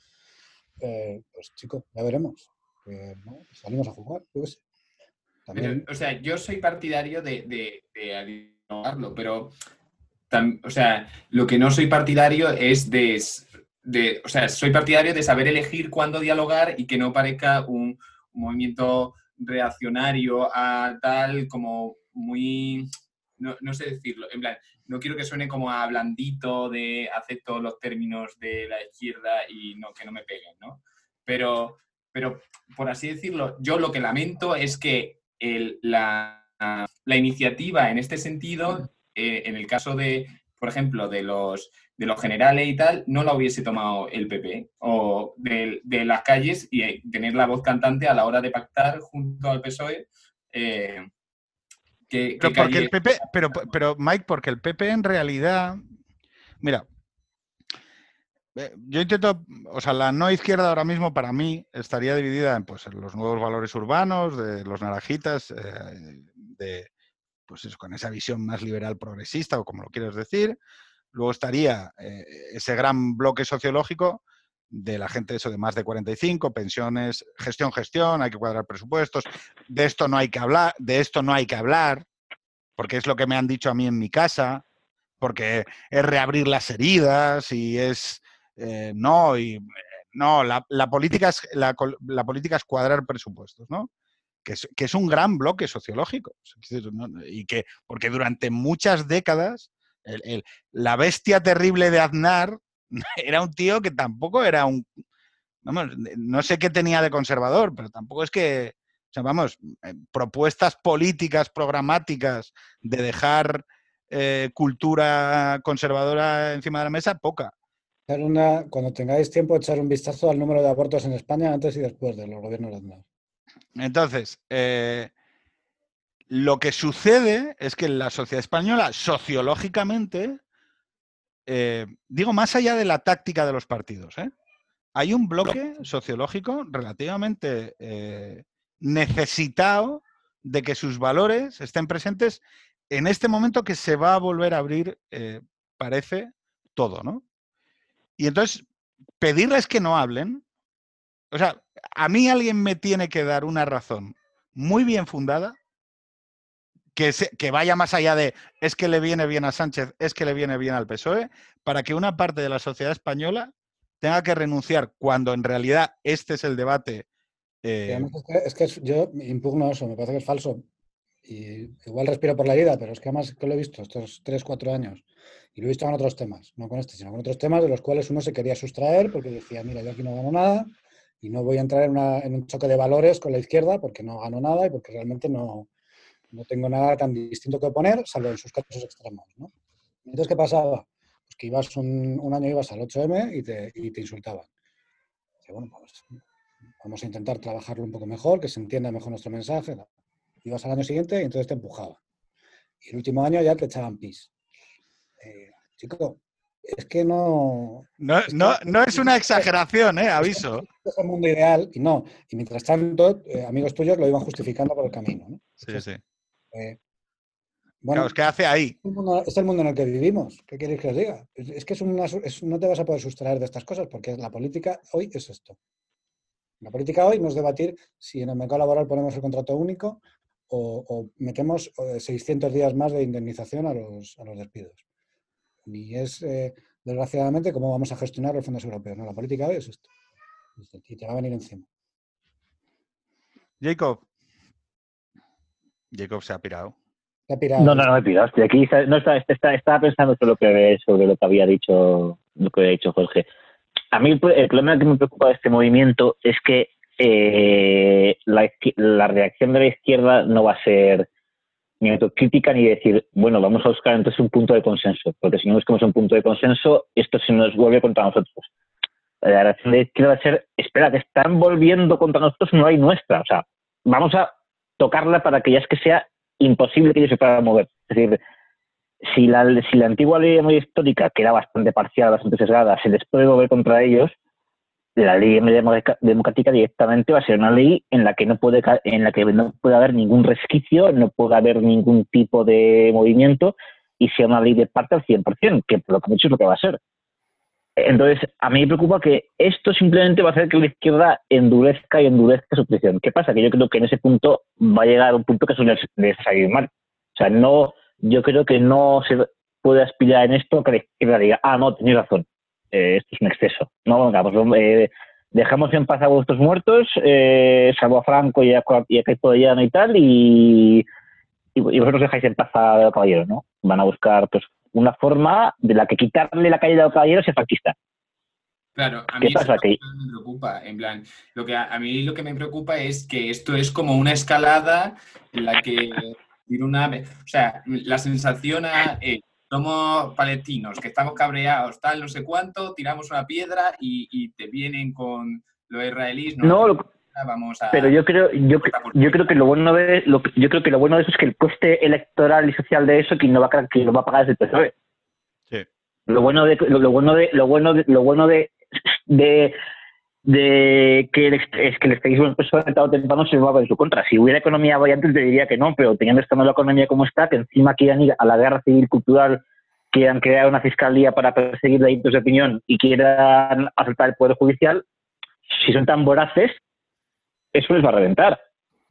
eh, pues chicos, ya veremos. salimos a jugar, yo sé. o sea, yo soy partidario de, de, de pero o sea, lo que no soy partidario es de o sea, soy partidario de saber elegir cuándo dialogar y que no parezca un, movimiento reaccionario a tal como muy, no, sé decirlo, en plan, no quiero que suene como a blandito de acepto los términos de la izquierda y no, que no me peguen, ¿no? Pero, pero por así decirlo, yo lo que lamento es que la, iniciativa en este sentido, eh, en el caso de, por ejemplo, de los de los generales y tal, no la hubiese tomado el PP o de, las calles y tener la voz cantante a la hora de pactar junto al PSOE. Eh, pero, porque el PP, pero, pero Mike, porque el PP en realidad, mira, eh, yo intento, o sea, la no izquierda ahora mismo para mí estaría dividida en, pues, los nuevos valores urbanos, de los naranjitas, de, pues con esa visión más liberal progresista o como lo quieres decir, Luego estaría eh, ese gran bloque sociológico de la gente eso de más de 45, pensiones, gestión, gestión, hay que cuadrar presupuestos, de esto no hay que hablar, de esto no hay que hablar, porque es lo que me han dicho a mí en mi casa, porque es reabrir las heridas y es eh, no, y no, la, política es, la, política es cuadrar presupuestos, ¿no? Que es, que es un gran bloque sociológico. Y que, porque durante muchas décadas, la bestia terrible de Aznar era un tío que tampoco era un. no sé qué tenía de conservador, pero tampoco es que. O sea, vamos, eh, propuestas políticas, programáticas de dejar eh, cultura conservadora encima de la mesa, poca. Una, cuando tengáis tiempo, echar un vistazo al número de abortos en España antes y después de los gobiernos de Aznar. Entonces, eh, lo que sucede es que la sociedad española, sociológicamente, eh, digo, más allá de la táctica de los partidos, ¿eh? hay un bloque sociológico relativamente eh, necesitado de que sus valores estén presentes en este momento que se va a volver a abrir, parece, todo, ¿no? Y entonces, pedirles que no hablen, o sea, a mí alguien me tiene que dar una razón muy bien fundada que, vaya más allá de es que le viene bien a Sánchez, es que le viene bien al PSOE, para que una parte de la sociedad española tenga que renunciar cuando en realidad este es el debate. Eh, es, que, yo impugno eso, me parece que es falso. Y igual respiro por la herida, pero es que además que lo he visto estos 3, 4 años y lo he visto con otros temas, no con este, sino con otros temas de los cuales uno se quería sustraer porque decía, mira, yo aquí no gano nada y no voy a entrar en, en un choque de valores con la izquierda porque no gano nada y porque realmente no, no tengo nada tan distinto que poner, salvo en sus casos extremos. ¿no? Entonces, ¿qué pasaba? Pues que ibas un, año ibas al 8M y te, y te insultaban. bueno, pues, vamos a intentar trabajarlo un poco mejor, que se entienda mejor nuestro mensaje. Ibas al año siguiente y entonces te empujaban. Y el último año ya te echaban pis. Eh, chico, es que no... No es, no, no es una exageración, ¿eh? Aviso. Es el mundo ideal y no. Y mientras tanto, eh, amigos tuyos lo iban justificando por el camino. ¿no? Sí, sí. Eh, bueno, ¿qué hace ahí? Es el, mundo, en el que vivimos. ¿Qué queréis que os diga? Es, que es no te vas a poder sustraer de estas cosas porque la política hoy es esto. La política hoy no es debatir si en el mercado laboral ponemos el contrato único o, metemos 600 eh, días más de indemnización a los, despidos. Ni es, eh, desgraciadamente, cómo vamos a gestionar los fondos europeos. No, la política hoy es esto. Y te va a venir encima. Jacob, Jacob se ha pirado. No, no, no me he pirado. Estoy aquí. No, estaba pensando sobre lo, que, sobre lo que había dicho lo que había dicho Jorge. A mí el problema que me preocupa de este movimiento es que eh, la, reacción de la izquierda no va a ser ni autocrítica ni decir, bueno, vamos a buscar entonces un punto de consenso, porque si no buscamos un punto de consenso, esto se nos vuelve contra nosotros. La reacción de la izquierda va a ser, espera, que están volviendo contra nosotros, no hay nuestra. O sea, vamos a tocarla para que ya es que sea imposible que ellos se puedan mover. Es decir, si la, si la antigua ley histórica, que era bastante parcial, bastante sesgada, se les puede mover contra ellos, la ley democrática directamente va a ser una ley en la que no puede en la que no puede haber ningún resquicio, no puede haber ningún tipo de movimiento y sea una ley de parte al 100%, que por lo que mucho es lo que va a ser. Entonces, a mí me preocupa que esto simplemente va a hacer que la izquierda endurezca y endurezca su posición. ¿Qué pasa? Que yo creo que en ese punto va a llegar un punto que suele salir mal. O sea, no, yo creo que no se puede aspirar en esto que la izquierda diga, ah, no, tenéis razón, eh, esto es un exceso. No, vamos, pues, eh, dejamos en paz a vuestros muertos, eh, salvo a Franco y a, y a y tal, y, y, vosotros dejáis en paz a los caballeros, ¿no? Van a buscar pues una forma de la que quitarle la calle a los caballeros es fascista. Claro, a mí eso me preocupa, en plan, lo que a, mí lo que me preocupa es que esto es como una escalada en la que una, o sea, la sensación es, somos palestinos, que estamos cabreados, tal, no sé cuánto, tiramos una piedra y, te vienen con los israelíes, ¿no? no pero yo creo yo, yo creo que lo bueno de lo, yo creo que lo bueno de eso es que el coste electoral y social de eso quien no va a que lo va a pagar es el PSOE sí. lo bueno de lo, bueno de lo bueno de lo bueno de de, que el, es que el estadismo del PSOE estado temprano se va en su contra. Si hubiera economía variante te diría que no pero teniendo esta nueva economía como está que encima quieran ir a la guerra civil cultural quieran crear una fiscalía para perseguir delitos de opinión y quieran asaltar el Poder Judicial, si son tan voraces, eso les va a reventar.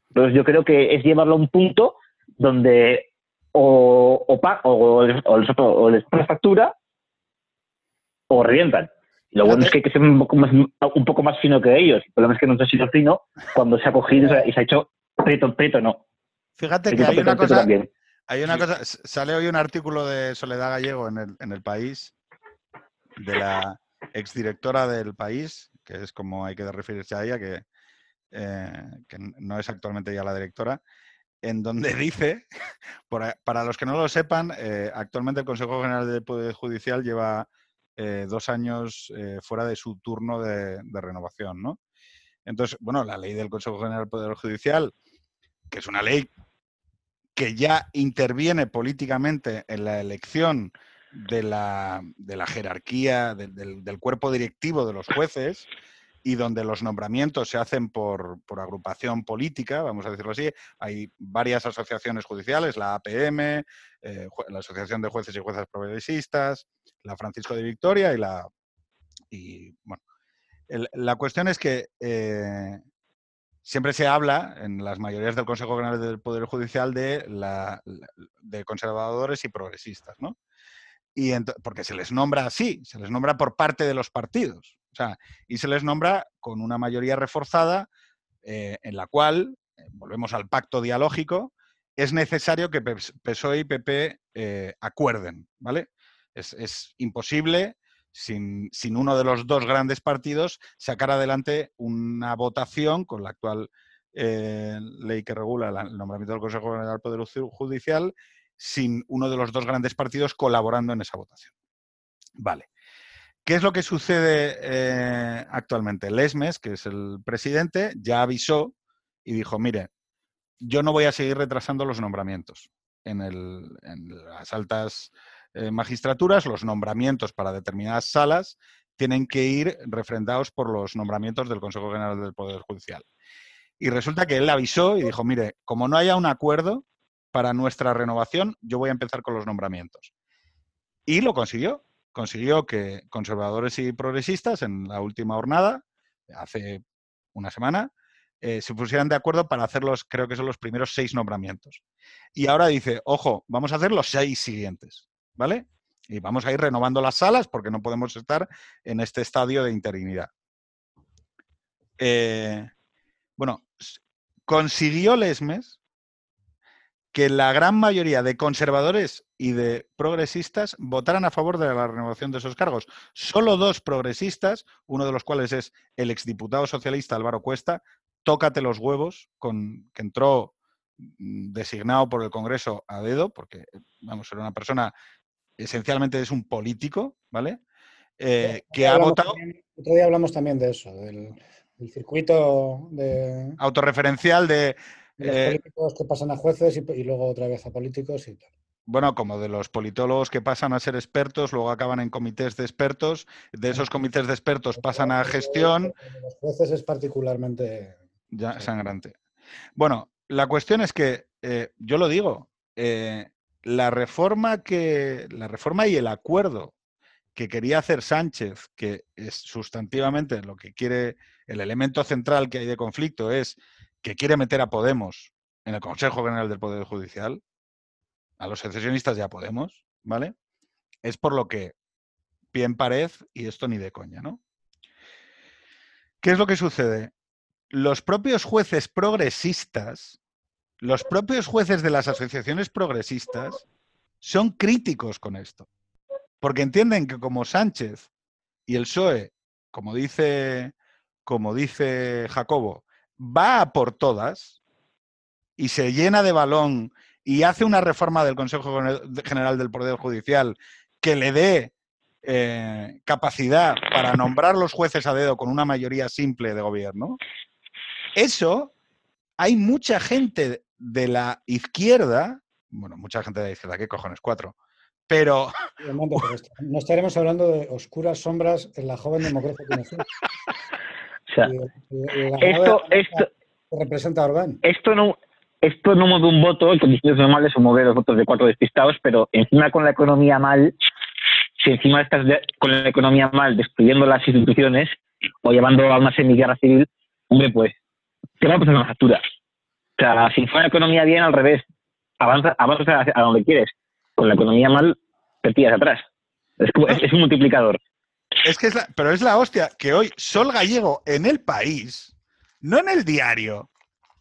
Entonces yo creo que es llevarlo a un punto donde o, o, les, o les factura o revientan. Lo bueno es que hay que ser un poco, más, un poco más fino que ellos. El problema es que no se ha sido fino cuando se ha cogido y se ha hecho preto, preto, no. Fíjate que hay una cosa, hay una cosa, sale hoy un artículo de Soledad Gallego en el, en el País, de la exdirectora del País, que es como hay que referirse a ella, que, eh, que no es actualmente ya la directora, en donde dice, para los que no lo sepan, eh, actualmente el Consejo General del Poder Judicial lleva eh, dos años fuera de su turno de, de, renovación, ¿no? Entonces, bueno, la ley del Consejo General del Poder Judicial, que es una ley que ya interviene políticamente en la elección de la, jerarquía, del, cuerpo directivo de los jueces y donde los nombramientos se hacen por, agrupación política, vamos a decirlo así. Hay varias asociaciones judiciales, la APM, eh, la Asociación de Jueces y Juezas Progresistas, la Francisco de Victoria y la... Y, bueno, la cuestión es que eh, siempre se habla en las mayorías del Consejo General del Poder Judicial de, la, de conservadores y progresistas, ¿no? Y porque se les nombra así, se les nombra por parte de los partidos. Sea, y se les nombra con una mayoría reforzada eh, en la cual, eh, volvemos al pacto dialógico, es necesario que PSOE y PP eh, acuerden, ¿vale? Es, es imposible sin, uno de los dos grandes partidos, sacar adelante una votación con la actual ley que regula el nombramiento del Consejo General del Poder Judicial, sin uno de los dos grandes partidos colaborando en esa votación. Vale. ¿Qué es lo que sucede eh, actualmente? Lesmes, que es el presidente, ya avisó y dijo, mire, yo no voy a seguir retrasando los nombramientos en, las altas eh, magistraturas, los nombramientos para determinadas salas tienen que ir refrendados por los nombramientos del Consejo General del Poder Judicial. Y resulta que él avisó y dijo, mire, como no haya un acuerdo para nuestra renovación, yo voy a empezar con los nombramientos. Y lo consiguió. Consiguió que conservadores y progresistas en la última jornada, hace una semana, eh, se pusieran de acuerdo para hacer los, creo que son los primeros seis nombramientos. Y ahora dice, ojo, vamos a hacer los seis siguientes. ¿vale? Y vamos a ir renovando las salas porque no podemos estar en este estadio de interinidad. Eh, bueno, consiguió Lesmes que la gran mayoría de conservadores y de progresistas votaran a favor de la renovación de esos cargos. Solo dos progresistas, uno de los cuales es el exdiputado socialista Álvaro Cuesta, tócate los huevos, con, que entró mm, designado por el Congreso a dedo, porque vamos, era una persona esencialmente es un político, ¿vale? Eh, que ha votado. otro día hablamos también de eso, del, circuito de. Autorreferencial de. los eh, políticos que pasan a jueces y, luego otra vez a políticos y tal. Bueno, como de los politólogos que pasan a ser expertos, luego acaban en comités de expertos, de esos comités de expertos pasan a gestión. los jueces es particularmente. Ya, sangrante. Bueno, la cuestión es que, eh, yo lo digo, la reforma que la reforma y el acuerdo que quería hacer Sánchez, que es sustantivamente lo que quiere, el elemento central que hay de conflicto es que quiere meter a Podemos en el Consejo General del Poder Judicial, a los secesionistas ya Podemos, ¿vale? Es por lo que pie en pared y esto ni de coña, ¿no? ¿Qué es lo que sucede? Los propios jueces progresistas los propios jueces de las asociaciones progresistas son críticos con esto, porque entienden que como Sánchez y el PSOE, como dice, como dice Jacobo, va por todas y se llena de balón y hace una reforma del Consejo General del Poder Judicial que le dé eh, capacidad para nombrar los jueces a dedo con una mayoría simple de gobierno, eso hay mucha gente de la izquierda, bueno, mucha gente de la izquierda, ¿qué cojones? Cuatro. Pero... No estaremos hablando de oscuras sombras en la joven democracia o sea, esto, esto representa Orbán. Esto no, esto no mueve un voto en condiciones normales o mover los votos de cuatro despistados, pero encima con la economía mal, si encima estás con la economía mal, destruyendo las instituciones o llevando a una semiguerra civil, hombre, pues te va a pasar una factura. O sea, si fuera la economía bien, al revés, avanza, avanza a donde quieres. Con la economía mal, te tiras atrás. Es, es, un multiplicador. Es que es la, pero es la hostia que hoy Sol Gallego en el país, no en el diario,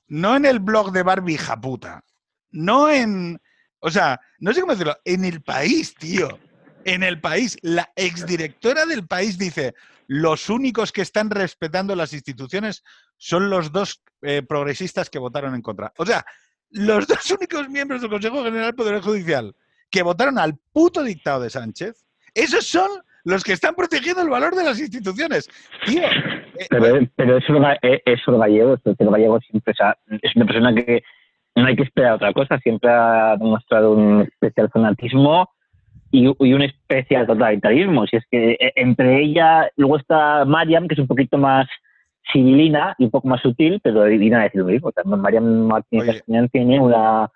no en el blog de Barbie Japuta, no en, o sea, no sé cómo decirlo, en el país, tío, en el país, la exdirectora del país dice, los únicos que están respetando las instituciones son los dos eh, progresistas que votaron en contra. O sea, los dos únicos miembros del Consejo General del Poder Judicial que votaron al puto dictado de Sánchez, esos son los que están protegiendo el valor de las instituciones. Tío. Eh, pero, pero eso, eh, eso Gallego, eso Gallego siempre es una persona que no hay que esperar otra cosa, siempre ha demostrado un especial fanatismo y, un especial totalitarismo. Si es que eh, entre ella, luego está Mariam, que es un poquito más civilina y un poco más sutil, pero viene a decir lo mismo. Mariam Martínez tiene una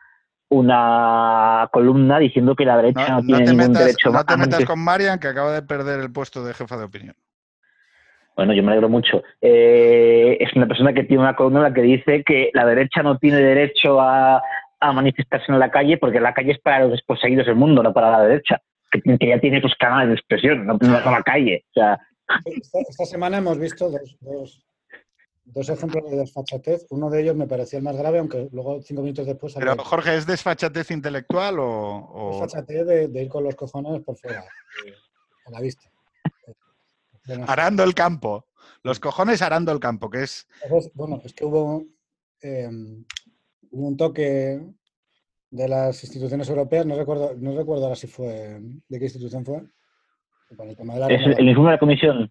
una columna diciendo que la derecha no, tiene ningún derecho No te metas con Marian, que acaba de perder el puesto de jefa de opinión. Bueno, yo me alegro mucho. Eh, es una persona que tiene una columna en la que dice que la derecha no tiene derecho a, manifestarse en la calle porque la calle es para los desposeídos del mundo, no para la derecha. Que, ya tiene sus canales de expresión, no, para la calle. esta, semana hemos visto dos dos ejemplos de desfachatez. Uno de ellos me pareció el más grave, aunque luego cinco minutos después... Pero Jorge, ¿es desfachatez intelectual o...? Desfachatez de, ir con los cojones por fuera, a la vista. Arando el campo. Los cojones arando el campo, que es... bueno, es que hubo, em, hubo un toque de las instituciones europeas, no recuerdo, no recuerdo ahora si fue, de qué institución fue. el, el informe de la comisión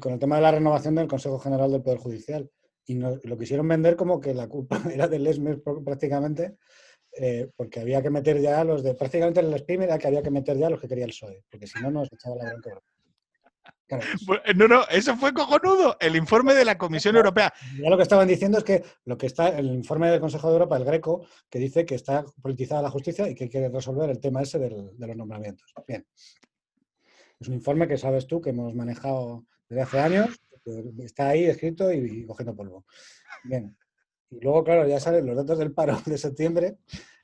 con el tema de la renovación del Consejo General del Poder Judicial. Y lo quisieron vender como que la culpa era del ESMES prácticamente, eh, porque había que meter ya los de. Prácticamente el SPIM era que había que meter ya los que quería el PSOE, porque si no, nos echaba la bronca. no, no, eso fue cojonudo. El informe de la Comisión Europea. Ya lo que estaban diciendo es que lo que está, el informe del Consejo de Europa, el Greco, que dice que está politizada la justicia y que quiere resolver el tema ese de los nombramientos. Bien. Es un informe que sabes tú que hemos manejado desde hace años, está ahí escrito y, cogiendo polvo. Bien. Y luego, claro, ya salen los datos del paro de septiembre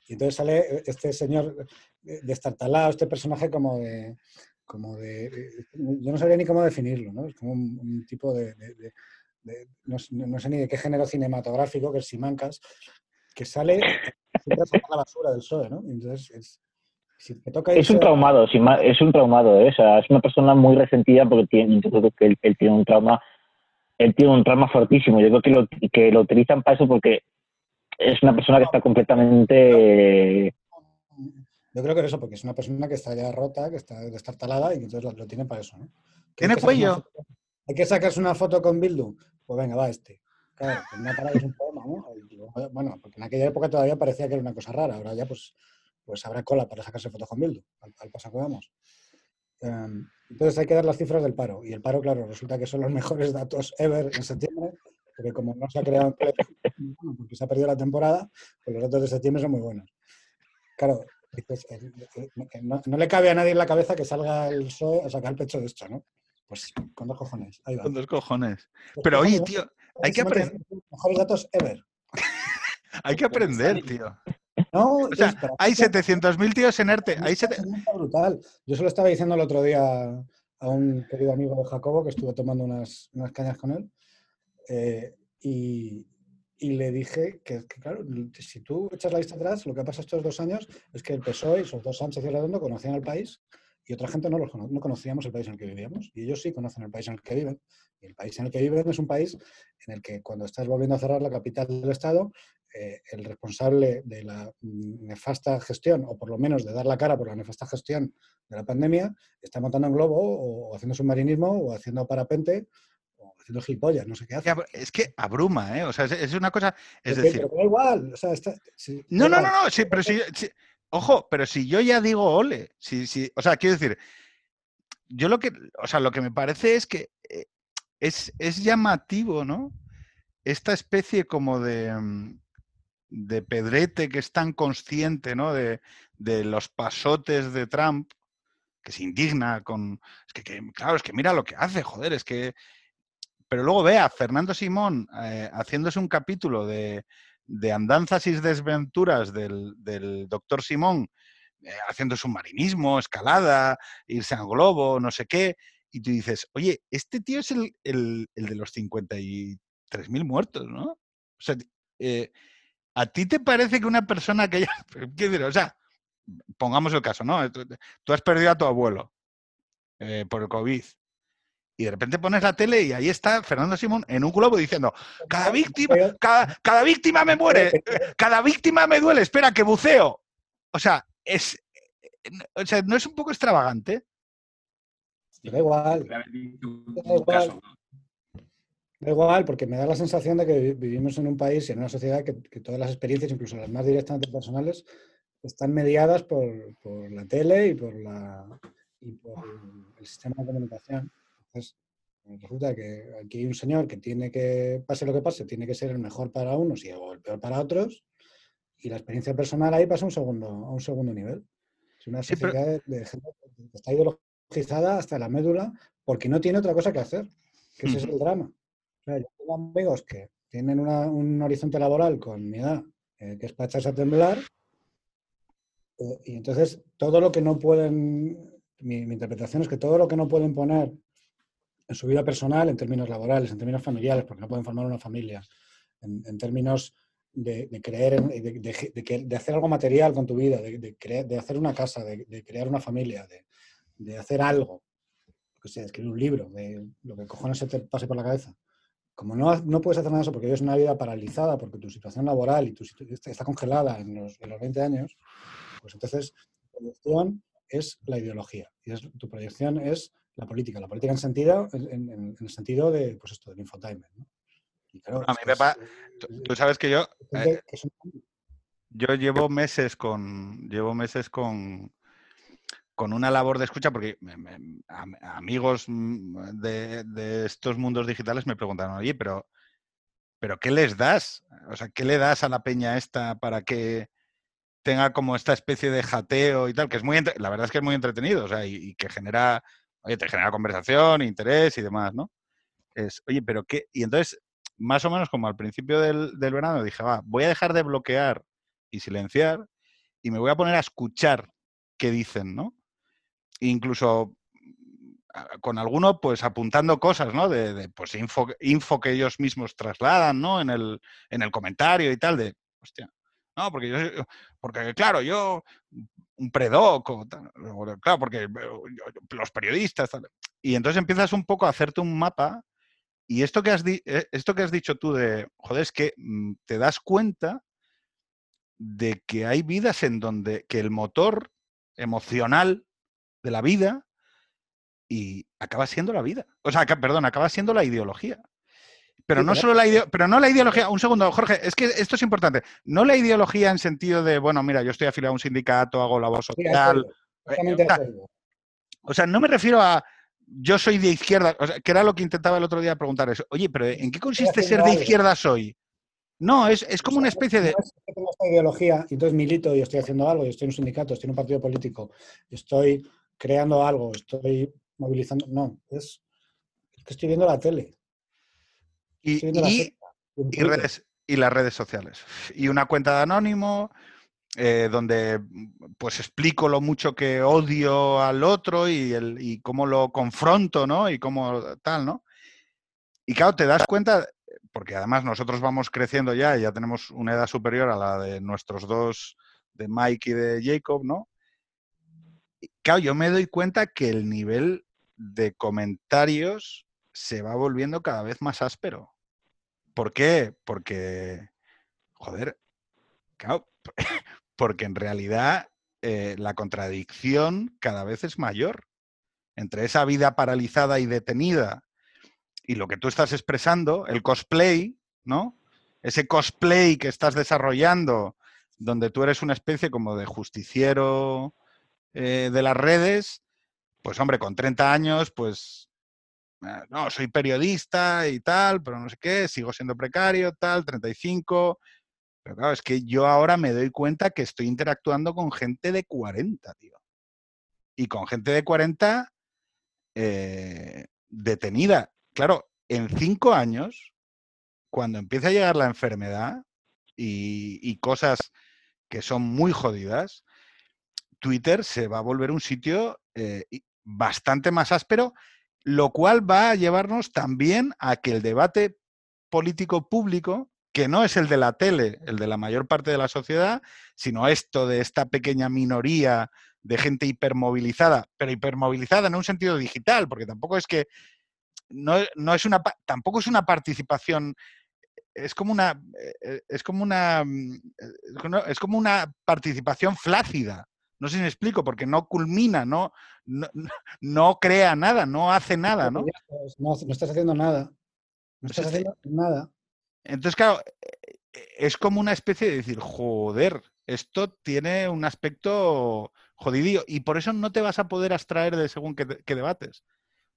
y entonces sale este señor destartalado, este personaje como de, como de, yo no sabría ni cómo definirlo, ¿no? Es como un, tipo de, no, sé ni de qué género cinematográfico, que es Simancas, que sale siempre a la basura del PSOE, ¿no? Entonces es, es un traumado, es un traumado, ¿eh? es una persona muy resentida porque tiene, que él, tiene un trauma, él tiene un trauma fortísimo. Yo creo que lo, que lo utilizan para eso porque es una persona que está completamente... Yo creo que es eso, porque es una persona que está ya rota, que está destartalada y que entonces lo, tiene para eso, ¿no? ¿Tiene cuello? Hay que sacarse una foto con Bildu. Pues venga, va este. Claro, una cara es un poema, ¿no? Bueno, porque en aquella época todavía parecía que era una cosa rara, ahora ya pues pues habrá cola para sacarse fotos con Bildu, al, paso que vamos. Em, entonces hay que dar las cifras del paro. Y el paro, claro, resulta que son los mejores datos ever en septiembre, porque como no se ha creado empleo, porque se ha perdido la temporada, pues los datos de septiembre son muy buenos. Claro, no, le cabe a nadie en la cabeza que salga el PSOE a sacar el pecho de esto, ¿no? Pues con dos cojones. Ahí va. Con dos cojones. Pero oye, tío, hay que aprender. Mejores datos ever. hay que aprender, tío. No, o sea, hay 700.000 tíos en ERTE. Hay brutal. Yo se lo estaba diciendo el otro día a un querido amigo de Jacobo que estuve tomando unas, unas cañas con él. Eh, y, y, le dije que, claro, si tú echas la vista atrás, lo que pasa estos dos años es que el PSOE y sobre todo Sánchez y Redondo conocían el país y otra gente no, los no conocíamos el país en el que vivíamos. Y ellos sí conocen el país en el que viven. Y el país en el que viven es un país en el que cuando estás volviendo a cerrar la capital del Estado, eh, el responsable de la nefasta gestión, o por lo menos de dar la cara por la nefasta gestión de la pandemia, está montando un globo o, haciendo submarinismo o haciendo parapente o haciendo gilipollas, no sé qué hace. Es que abruma, ¿eh? O sea, es, una cosa... Es, decir... Pero da igual, o sea, no, no, no, no, sí, pero si, Ojo, pero si yo ya digo ole, si, si, o sea, quiero decir, yo lo que, o sea, lo que me parece es que eh, es, es llamativo, ¿no? Esta especie como de, mm, de pedrete que es tan consciente, ¿no? De, de los pasotes de Trump, que se indigna con... Es que, claro, es que mira lo que hace, joder, es que... Pero luego ve a Fernando Simón eh, haciéndose un capítulo de, de andanzas y desventuras del, del doctor Simón, eh, haciendo submarinismo, escalada, irse a globo, no sé qué, y tú dices, oye, este tío es el, el, el de los 53.000 muertos, ¿no? O sea, eh, ¿a ti te parece que una persona que ya... ¿Qué decir? O sea, pongamos el caso, ¿no? Tú, has perdido a tu abuelo eh, por el COVID. Y de repente pones la tele y ahí está Fernando Simón en un globo diciendo, cada víctima, cada, cada víctima me muere, cada víctima me duele, espera, que buceo. O sea, es, o sea, ¿no es un poco extravagante? Da igual. Da igual. Da igual, porque me da la sensación de que vivimos en un país y en una sociedad que, que todas las experiencias, incluso las más directamente personales, están mediadas por, por la tele y por, la, y por el sistema de comunicación. Entonces, resulta que aquí hay un señor que tiene que, pase lo que pase, tiene que ser el mejor para unos y o el peor para otros, y la experiencia personal ahí pasa a un segundo, a un segundo nivel. Es una Sí, sociedad pero- de, gente que está ideologizada hasta la médula porque no tiene otra cosa que hacer, que ese es el drama. Yo tengo amigos que tienen una- un horizonte laboral con mi edad, eh, que es para echarse a temblar, eh, y entonces todo lo que no pueden, mi, interpretación es que todo lo que no pueden poner en su vida personal, en términos laborales, en términos familiares, porque no pueden formar una familia, en, términos de, creer, en- de, de- hacer algo material con tu vida, de, crear- hacer una casa, de, crear una familia, de, de hacer algo, que sea, escribir un libro, de lo que cojones se te pase por la cabeza. Como no, no puedes hacer nada de eso porque vives una vida paralizada, porque tu situación laboral y tu está congelada en los, en los 20 años, pues entonces tu proyección es la ideología y es, tu proyección es la política. La política en sentido, en, en- el sentido de, pues esto, del infotainment. ¿no? Y claro, A mí me Tú, es- tú sabes que yo, eh, yo llevo meses con, llevo meses con, con una labor de escucha, porque me- am- amigos mm, de, de estos mundos digitales me preguntaron, oye, pero, pero ¿qué les das? O sea, ¿qué le das a la peña esta para que tenga como esta especie de jateo y tal? Que es muy, la verdad es que es muy entretenido, o sea, y, y que genera, oye, te genera conversación, interés y demás, ¿no? Es, oye, pero qué, y entonces, más o menos como al principio del, del verano, dije, va, voy a dejar de bloquear y silenciar y me voy a poner a escuchar qué dicen, ¿no? Incluso con alguno, pues apuntando cosas, ¿no? De, pues info, que ellos mismos trasladan, ¿no? En el, en el comentario y tal, de, hostia, no, porque yo, porque claro, yo, un predoc, o tal, claro, porque los periodistas, tal. y entonces empiezas un poco a hacerte un mapa y esto que has, di- eh, esto que has dicho tú de, joder, es que mm, te das cuenta de que hay vidas en donde que el motor emocional de la vida y acaba siendo la vida. O sea, perdón, acaba siendo la ideología. Pero Sí, no solo la ideo- pero no la ideología. Un segundo, Jorge, es que esto es importante. No la ideología en sentido de, bueno, mira, yo estoy afiliado a un sindicato, hago labor Sí, a eso social. eh, justamente o sea, o no me refiero a yo soy de izquierda, o sea, que era lo que intentaba el otro día preguntar eso. Oye, pero ¿en qué consiste ser de algo. izquierda soy? No, es, es O como una especie de. tengo esta ideología y entonces milito y estoy haciendo algo, y estoy en un sindicato, estoy en un partido político, estoy creando algo, estoy movilizando. No, es, es que estoy viendo la tele. Y, la en y redes, y las redes sociales. Y una cuenta de anónimo, eh, donde pues explico lo mucho que odio al otro y, el, y cómo lo confronto, ¿no? Y cómo tal, ¿no? Y claro, te das cuenta, porque además nosotros vamos creciendo ya, ya tenemos una edad superior a la de nuestros dos, de Mike y de Jacob, ¿no? Claro, yo me doy cuenta que el nivel de comentarios se va volviendo cada vez más áspero. ¿Por qué? Porque, joder, claro, porque en realidad eh, la contradicción cada vez es mayor entre esa vida paralizada y detenida y lo que tú estás expresando, el cosplay, ¿no? Ese cosplay que estás desarrollando, donde tú eres una especie como de justiciero eh, de las redes, pues hombre, con 30 años, pues ah, no, soy periodista y tal, pero no sé qué, sigo siendo precario, tal, 35. Pero claro, es que yo ahora me doy cuenta que estoy interactuando con gente de 40, tío. y con gente de 40 eh, detenida. Claro, en cinco años, cuando empieza a llegar la enfermedad y, cosas que son muy jodidas, Twitter se va a volver un sitio eh, bastante más áspero, lo cual va a llevarnos también a que el debate político público, que no es el de la tele, el de la mayor parte de la sociedad, sino esto de esta pequeña minoría de gente hipermovilizada, pero hipermovilizada en un sentido digital, porque tampoco es que no, es una tampoco es una participación es como una eh, es como una mm, eh, es como una participación flácida no sé si me explico porque no culmina no no, crea nada no hace nada no no, estás haciendo nada no pues estás haciendo nada entonces claro eh, es como una especie de decir joder esto tiene un aspecto jodidillo y por eso no te vas a poder abstraer de según qué, debates.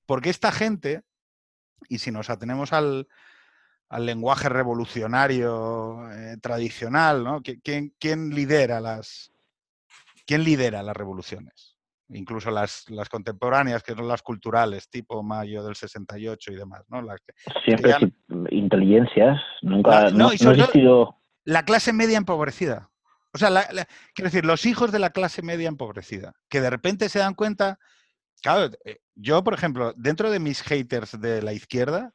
Porque esta gente, y si nos atenemos al, lenguaje revolucionario eh, tradicional, ¿no? ¿Quién, ¿Quién, lidera las, ¿Quién lidera las revoluciones? Incluso las, contemporáneas, que son las culturales, tipo mayo del 68 y demás, ¿no? Las Siempre inteligencias, nunca no, La clase media empobrecida. O sea, quiero decir, los hijos de la clase media empobrecida, que de repente se dan cuenta, claro, eh, yo, por ejemplo, dentro de mis haters de la izquierda,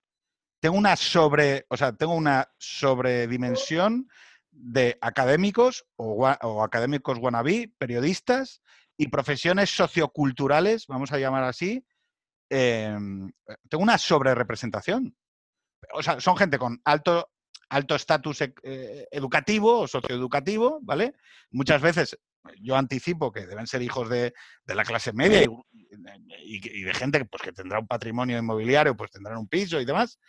tengo una sobre, o sea, tengo una sobredimensión de académicos o, académicos wannabe, periodistas y profesiones socioculturales, vamos a llamar así, em, tengo una sobrerepresentación. O sea, son gente con alto alto estatus eh, educativo o socioeducativo, ¿vale? Muchas veces yo anticipo que deben ser hijos de, la clase media y, de gente pues, que tendrá un patrimonio inmobiliario, pues tendrán un piso y demás,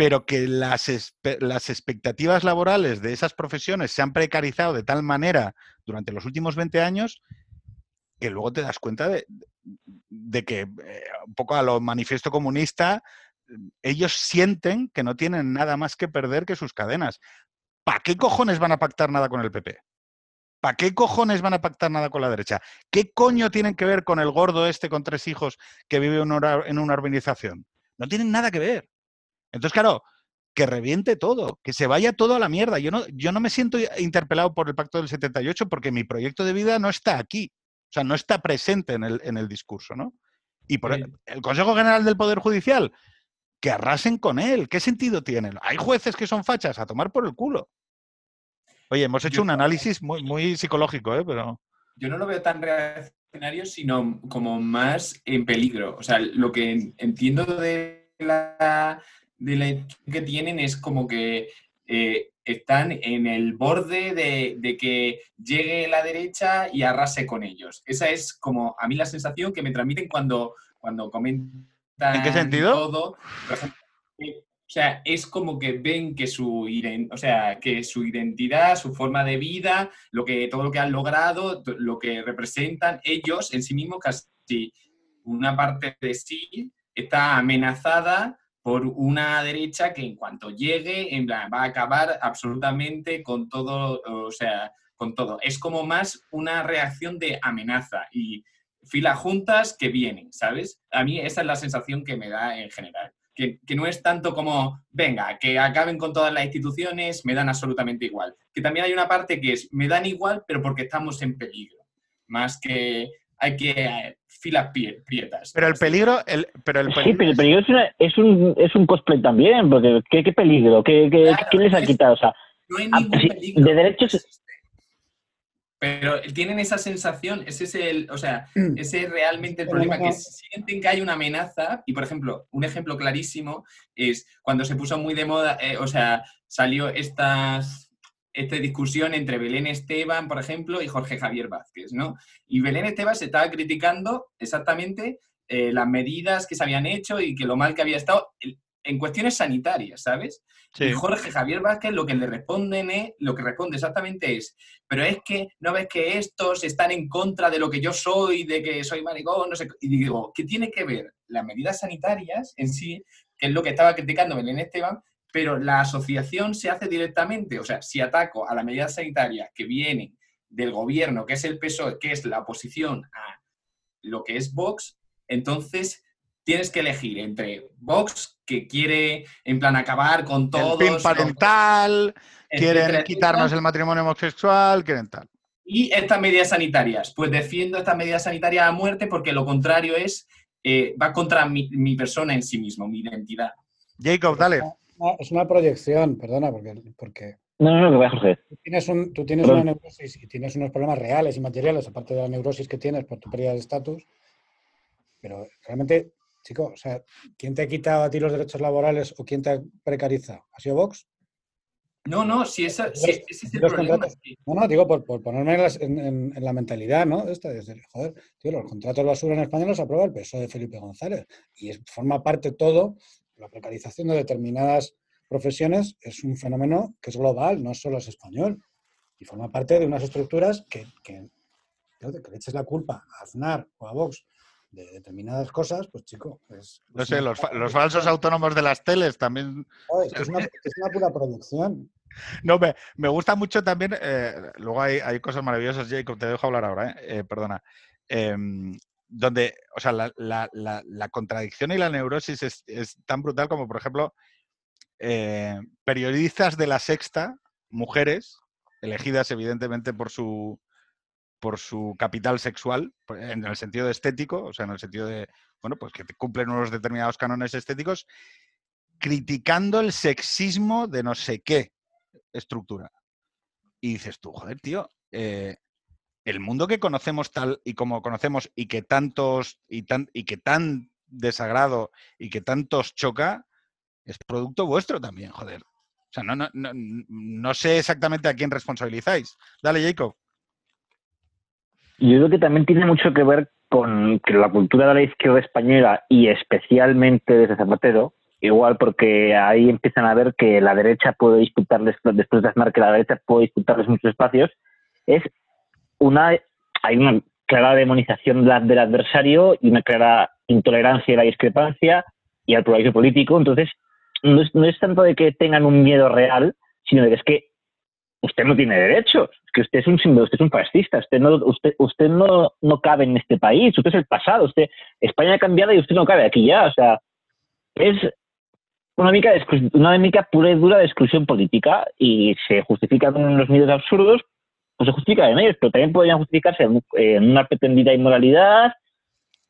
pero que las, las expectativas laborales de esas profesiones se han precarizado de tal manera durante los últimos 20 años que luego te das cuenta de, que eh, un poco a lo manifiesto comunista ellos sienten que no tienen nada más que perder que sus cadenas. ¿Para qué cojones van a pactar nada con el PP? ¿Para qué cojones van a pactar nada con la derecha? ¿Qué coño tienen que ver con el gordo este con tres hijos que vive en una, urbanización? No tienen nada que ver. Entonces, claro, que reviente todo, que se vaya todo a la mierda. Yo no, yo no me siento interpelado por el pacto del 78 porque mi proyecto de vida no está aquí. O sea, no está presente en el, en el discurso, ¿no? Y por el Consejo General del Poder Judicial, que arrasen con él. ¿Qué sentido tiene? Hay jueces que son fachas a tomar por el culo. Oye, hemos hecho un análisis muy, muy psicológico, ¿eh? Pero... Yo no lo veo tan reaccionario, sino como más en peligro. O sea, lo que entiendo de la, de que tienen es como que eh, están en el borde de, de, que llegue la derecha y arrase con ellos. Esa es como a mí la sensación que me transmiten cuando, cuando comentan ¿En qué sentido? Todo. o sea, es como que ven que su, o sea, que su identidad, su forma de vida, lo que, todo lo que han logrado, lo que representan ellos en sí mismos, casi una parte de sí está amenazada por una derecha que en cuanto llegue en va a acabar absolutamente con todo, o sea, con todo. Es como más una reacción de amenaza y filas juntas que vienen, ¿sabes? A mí esa es la sensación que me da en general. Que, no es tanto como, venga, que acaben con todas las instituciones, me dan absolutamente igual. Que también hay una parte que es, me dan igual, pero porque estamos en peligro. Más que hay que filas prietas. Pero el peligro, el, pero el Sí, pero el peligro es, un, es un cosplay también, porque ¿qué, qué peligro? ¿Qué, ¿Quién les ha quitado? O sea, no hay ningún peligro. De derechos pero tienen esa sensación, ese es el, o sea, mm. ese es realmente el problema, que sienten que hay una amenaza, y por ejemplo, un ejemplo clarísimo es cuando se puso muy de moda, eh, o sea, salió estas, esta discusión entre Belén Esteban, por ejemplo, y Jorge Javier Vázquez, ¿no? Y Belén Esteban se estaba criticando exactamente eh, las medidas que se habían hecho y que lo mal que había estado en cuestiones sanitarias, ¿sabes? Y Jorge Javier Vázquez lo que le responden es, lo que responde exactamente es, pero es que no ves que estos están en contra de lo que yo soy, de que soy maricón, no sé, y digo, ¿qué tiene que ver las medidas sanitarias en sí, que es lo que estaba criticando Belén Esteban, pero la asociación se hace directamente, o sea, si ataco a las medidas sanitarias que vienen del gobierno, que es el PSOE, que es la oposición a lo que es Vox, entonces tienes que elegir entre Vox, que quiere en plan acabar con todo. El parental, quieren quitarnos el matrimonio homosexual, quieren tal. Y estas medidas sanitarias. Pues defiendo estas medidas sanitarias a muerte porque lo contrario es, eh, va contra mi, persona en sí mismo, mi identidad. Jacob, dale. Es una proyección, perdona, porque, porque no, no, no, Jorge. Tú tienes, un, tú tienes una neurosis y tienes unos problemas reales y materiales, aparte de la neurosis que tienes por tu pérdida de estatus, pero realmente, chico, o sea, ¿quién te ha quitado a ti los derechos laborales o quién te precariza? ¿Ha sido Vox? No, no, si esa, ese es el problema. No, no, digo, por, ponerme en, la mentalidad, ¿no? Esta, joder, tío, los contratos basura en España los aprueba el PSOE de Felipe González y forma parte todo, la precarización de determinadas profesiones es un fenómeno que es global, no solo es español. Y forma parte de unas estructuras que, que, que le eches la culpa a Aznar o a Vox de determinadas cosas, pues chico, es... No sé, los, falsos autónomos de las teles también... es, una, pura producción. No, me, me gusta mucho también, eh, luego hay, hay, cosas maravillosas, Jacob, te dejo hablar ahora, eh, eh perdona. Donde, o sea, la, la, la, contradicción y la neurosis es, es, tan brutal como, por ejemplo, eh, periodistas de la sexta, mujeres, elegidas evidentemente por su, por su capital sexual, en el sentido estético, o sea, en el sentido de, bueno, pues que cumplen unos determinados cánones estéticos, criticando el sexismo de no sé qué estructura. Y dices tú, joder, tío, eh, el mundo que conocemos tal y como conocemos y que tantos y tan y que tan desagrado y que tantos choca, es producto vuestro también, joder. O sea, no, no, no, sé exactamente a quién responsabilizáis. Dale, Jacob. Yo creo que también tiene mucho que ver con que la cultura de la izquierda española y especialmente desde Zapatero, igual porque ahí empiezan a ver que la derecha puede disputarles, después de Aznar, que la derecha puede disputarles muchos espacios, es una, hay una clara demonización del adversario y una clara intolerancia a la discrepancia y al pluralismo político. Entonces, no es, no es tanto de que tengan un miedo real, sino de que es que usted no tiene derechos, que usted es un símbolo, usted es un fascista, usted no, usted, usted no, no cabe en este país, usted es el pasado, usted, España ha cambiado y usted no cabe aquí ya, o sea, es una mica, una mica pura y dura de exclusión política y se justifica con los medios absurdos, pues se justifica en ellos, pero también podrían justificarse en una pretendida inmoralidad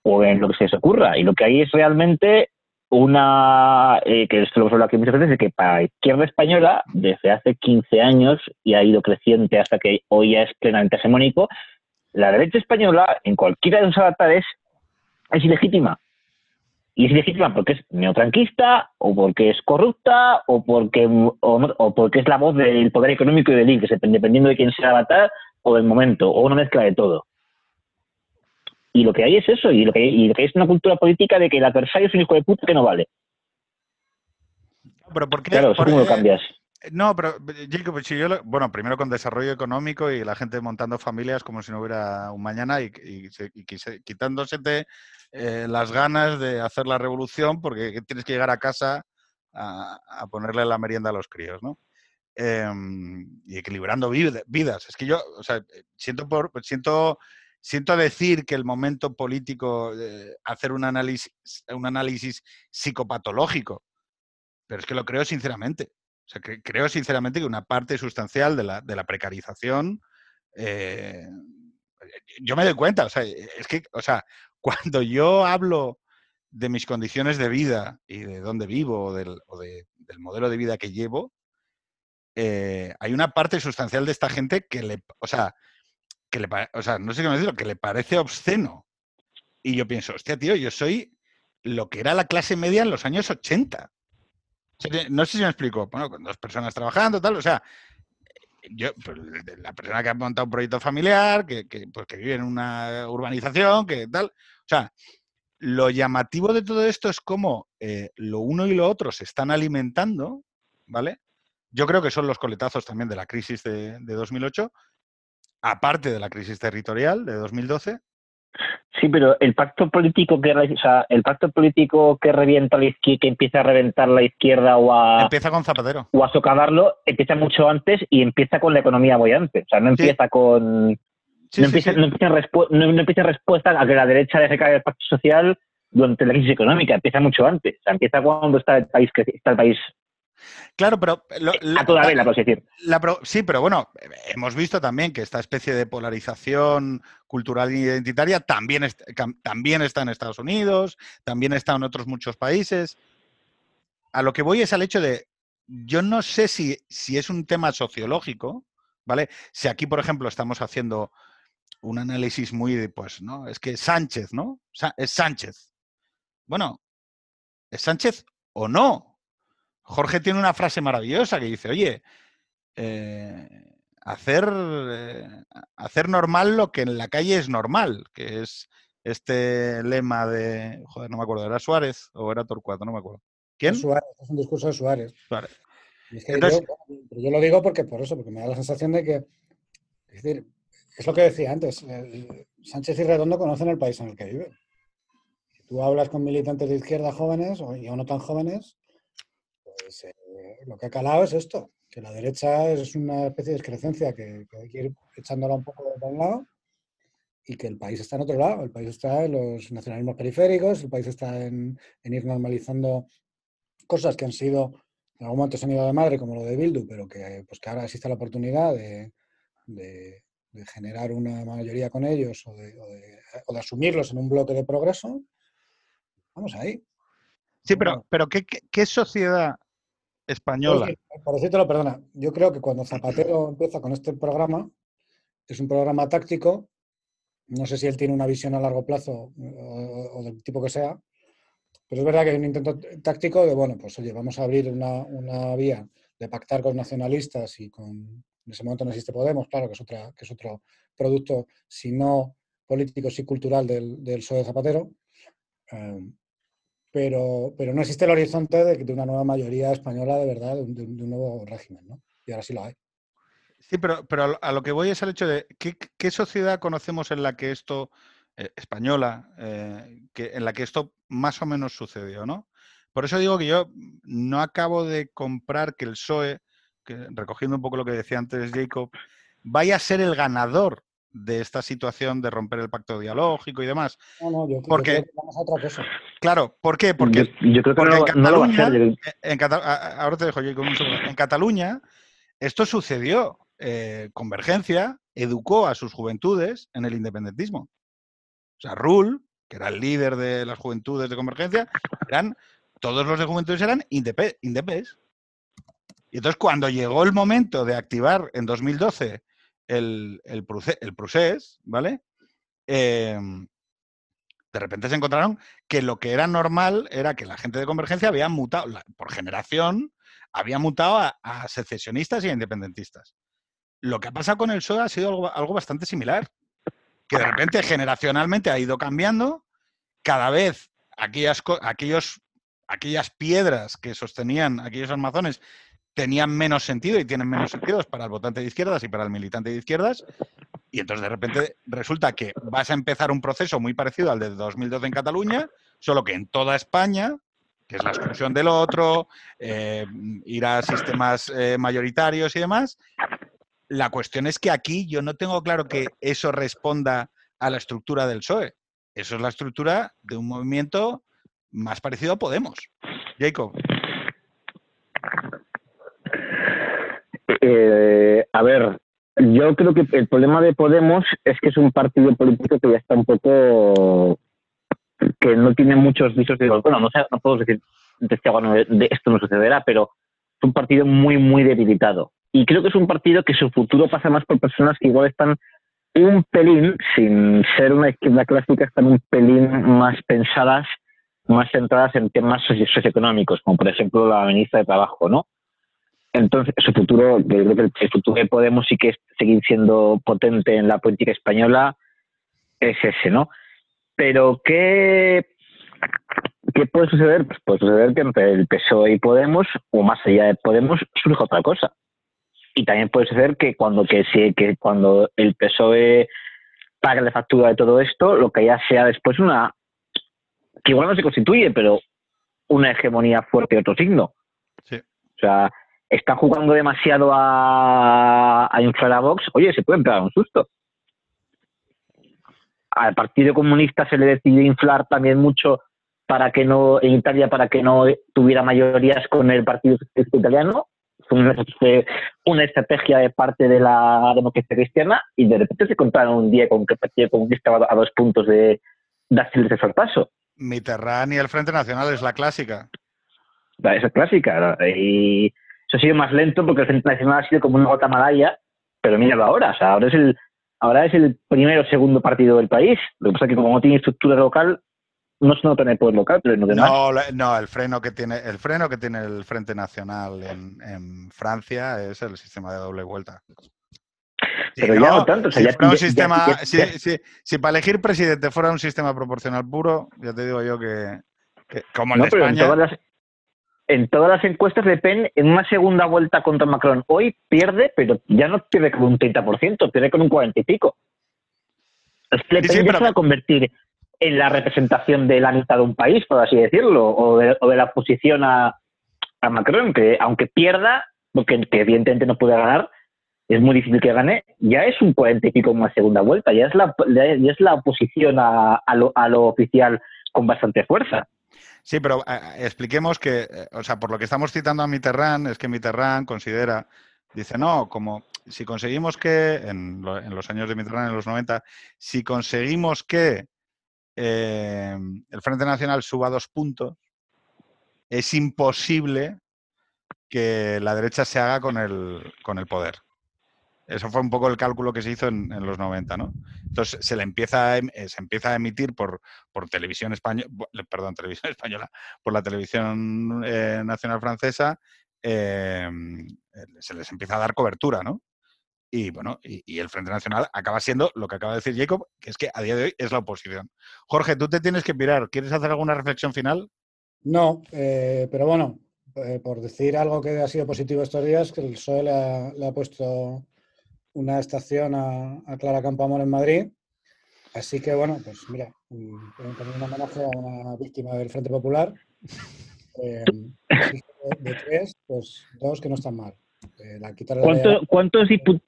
o en lo que se les ocurra. Y lo que hay es realmente una, eh, que esto lo hablado aquí muchas veces, es que para la izquierda española, desde hace 15 años y ha ido creciente hasta que hoy ya es plenamente hegemónico, la derecha española, en cualquiera de sus avatares, es ilegítima. Y es ilegítima porque es neotranquista, o porque es corrupta, o porque, o, porque es la voz del poder económico y del INC, dependiendo de quién sea el avatar, o del momento, o una mezcla de todo. Y lo que hay es eso, y lo que hay, es una cultura política de que el adversario es un hijo de puta que no vale. Pero ¿por qué? Claro, ¿cómo lo cambias? No, pero Jacob, si yo bueno, primero con desarrollo económico y la gente montando familias como si no hubiera un mañana y, quitándose eh, las ganas de hacer la revolución porque tienes que llegar a casa a, ponerle la merienda a los críos, ¿no? Em, y equilibrando vidas. Es que yo, o sea, siento por, siento siento decir que el momento político, de hacer un análisis, un análisis psicopatológico, pero es que lo creo sinceramente. O sea, creo sinceramente que una parte sustancial de la, de la precarización, eh, yo me doy cuenta, o sea, es que, o sea, cuando yo hablo de mis condiciones de vida y de dónde vivo o del, del modelo de vida que llevo, eh, hay una parte sustancial de esta gente que le, o sea, que le o sea, no sé cómo decirlo, que le parece obsceno. Y yo pienso, hostia, tío, yo soy lo que era la clase media en los años 80. No sé si me explico. Bueno, con dos personas trabajando, tal, o sea, yo, pues, la persona que ha montado un proyecto familiar, que, pues, que vive en una urbanización, que tal. O sea, lo llamativo de todo esto es cómo eh, lo uno y lo otro se están alimentando, ¿vale? Yo creo que son los coletazos también de la crisis de, de 2008, aparte de la crisis territorial de 2012. Sí, pero el pacto político que o sea, el pacto político que revienta la izquierda, que empieza a reventar la izquierda o a empieza con Zapatero o a socavarlo, empieza mucho antes y empieza con la economía bollante. O sea, no empieza con no, empieza, no, empieza respuesta a que la derecha deje caer el pacto social durante la crisis económica, empieza mucho antes. O sea, empieza cuando está el país, está el país Claro, pero... a toda vela, por decir. sí, pero bueno, hemos visto también que esta especie de polarización cultural e identitaria también, también está en Estados Unidos, también está en otros muchos países. A lo que voy es al hecho de, yo no sé si, si es un tema sociológico, ¿vale? Si aquí, por ejemplo, estamos haciendo un análisis muy, pues, ¿no? Es que Sánchez, ¿no? Es Sánchez. Bueno, ¿es Sánchez o no? Jorge tiene una frase maravillosa que dice, oye, eh, hacer, eh, hacer normal lo que en la calle es normal, que es este lema de, joder, no me acuerdo, ¿era Suárez o era Torcuato? No me acuerdo. ¿Quién? Suárez, es un discurso de Suárez. yo, lo digo porque por eso, porque me da la sensación de que, es decir, es lo que decía antes, eh, Sánchez y Redondo conocen el país en el que viven. Si tú hablas con militantes de izquierda jóvenes o, no tan jóvenes, pues eh, lo que ha calado es esto, que la derecha es una especie de excrecencia que, hay que ir echándola un poco de un lado y que el país está en otro lado. El país está en los nacionalismos periféricos, el país está en, ir normalizando cosas que han sido, en algún momento se han ido de madre, como lo de Bildu, pero que, pues que ahora existe la oportunidad de, generar una mayoría con ellos o de, asumirlos en un bloque de progreso. Vamos ahí. Sí, pero, pero ¿qué, qué sociedad española. Por decírtelo, perdona, yo creo que cuando Zapatero empieza con este programa, es un programa táctico, no sé si él tiene una visión a largo plazo o, del tipo que sea, pero es verdad que hay un intento táctico de, bueno, pues oye, vamos a abrir una, vía de pactar con nacionalistas y con, en ese momento no existe Podemos, claro, que es, otra, que es otro producto, si no político, sí cultural del, del PSOE Zapatero. Eh, pero, pero no existe el horizonte de, una nueva mayoría española de verdad, de un, nuevo régimen, ¿no? Y ahora sí lo hay. Sí, pero, pero a lo que voy es el hecho de ¿qué, sociedad conocemos en la que esto, eh, española, eh, que, en la que esto más o menos sucedió, ¿no? Por eso digo que yo no acabo de comprar que el PSOE, que, recogiendo un poco lo que decía antes Jacob, vaya a ser el ganador de esta situación de romper el pacto dialógico y demás. No, no, yo, porque, creo que vamos a otra cosa. Claro, ¿por qué? Porque, yo, creo que en Cataluña, en ahora te dejo yo con un segundo. En Cataluña, esto sucedió. Eh, Convergencia educó a sus juventudes en el independentismo. O sea, Rull, que era el líder de las juventudes de Convergencia, eran, todos los de juventudes eran indepes. Y entonces cuando llegó el momento de activar en 2012 el, el, procés, ¿vale? Em, de repente se encontraron que lo que era normal era que la gente de Convergencia había mutado, por generación, había mutado a, secesionistas y a independentistas. Lo que ha pasado con el PSOE ha sido algo, bastante similar, que de repente generacionalmente ha ido cambiando, cada vez aquellas, aquellos, aquellas piedras que sostenían aquellos armazones tenían menos sentido y tienen menos sentido para el votante de izquierdas y para el militante de izquierdas. Y entonces de repente resulta que vas a empezar un proceso muy parecido al de 2012 en Cataluña, solo que en toda España, que es la exclusión del otro, eh, ir a sistemas eh, mayoritarios y demás. La cuestión es que aquí yo no tengo claro que eso responda a la estructura del PSOE. Eso es la estructura de un movimiento más parecido a Podemos. Jacob. Eh, a ver, yo creo que el problema de Podemos es que es un partido político que ya está un poco que no tiene muchos visos de bueno, no sé, no puedo decir de, de esto no sucederá, pero es un partido muy, muy debilitado. Y creo que es un partido que su futuro pasa más por personas que igual están un pelín, sin ser una izquierda clásica, están un pelín más pensadas, más centradas en temas socioeconómicos, como por ejemplo la ministra de Trabajo, ¿no? Entonces, su futuro, yo creo que el futuro de Podemos sí que es seguir siendo potente en la política española, es ese, ¿no? Pero, ¿qué, qué puede suceder? Pues puede suceder que entre el PSOE y Podemos, o más allá de Podemos, surja otra cosa. Y también puede suceder que cuando, que, que cuando el PSOE pague la factura de todo esto, lo que ya sea después una. que igual no se constituye, pero una hegemonía fuerte de otro signo. Sí. O sea, está jugando demasiado a, a inflar a Vox, oye, se puede pegar un susto. al Partido Comunista se le decidió inflar también mucho para que no, en Italia, para que no tuviera mayorías con el Partido Socialista Italiano. Fue una, estrategia de parte de la democracia cristiana y de repente se encontraron un día con que el Partido Comunista a dos puntos de darse ese sorpaso. Mitterrand y el Frente Nacional es la clásica. Esa es clásica. Y eso ha sido más lento porque el Frente Nacional ha sido como una gota malaya, pero míralo ahora. O sea, ahora es el, ahora es el primero o segundo partido del país. Lo que pasa es que como no tiene estructura local, no se nota en el poder local, pero en lo demás. No, no, el freno que tiene, el freno que tiene el Frente Nacional en, Francia es el sistema de doble vuelta. pero ya no tanto. si, si, para elegir presidente fuera un sistema proporcional puro, ya te digo yo que, como en España en todas las encuestas Le Pen en una segunda vuelta contra Macron hoy pierde, pero ya no pierde con un 30%, pierde con un 40 y pico. Le Pen ya se va a convertir en la representación de la mitad de un país, por así decirlo, o de, la oposición a, Macron, que aunque pierda, porque evidentemente no puede ganar, es muy difícil que gane, ya es un 40 y pico en una segunda vuelta, ya es la, ya es la oposición a, lo, a lo oficial con bastante fuerza. Sí, pero eh, expliquemos que, eh, o sea, por lo que estamos citando a Mitterrand, es que Mitterrand considera, dice, no, como si conseguimos que, en, los años de Mitterrand, en los 90, si conseguimos que eh, el Frente Nacional suba dos puntos, es imposible que la derecha se haga con el, con el poder. Eso fue un poco el cálculo que se hizo en, los 90, ¿no? Entonces se le empieza a, em, eh, se empieza a emitir por, por televisión española, perdón, televisión española, por la televisión eh, nacional francesa, em, se les empieza a dar cobertura, ¿no? Y bueno, y, el Frente Nacional acaba siendo lo que acaba de decir Jacob, que es que a día de hoy es la oposición. Jorge, tú te tienes que mirar. ¿Quieres hacer alguna reflexión final? No, eh, pero bueno, por decir algo que ha sido positivo estos días, que el PSOE le ha puesto una estación a, Clara Campoamor en Madrid. Así que, bueno, pues mira, también un homenaje a una víctima del Frente Popular. Eh, de, tres, pues dos que no están mal. Eh, ¿Cuántos, diputados?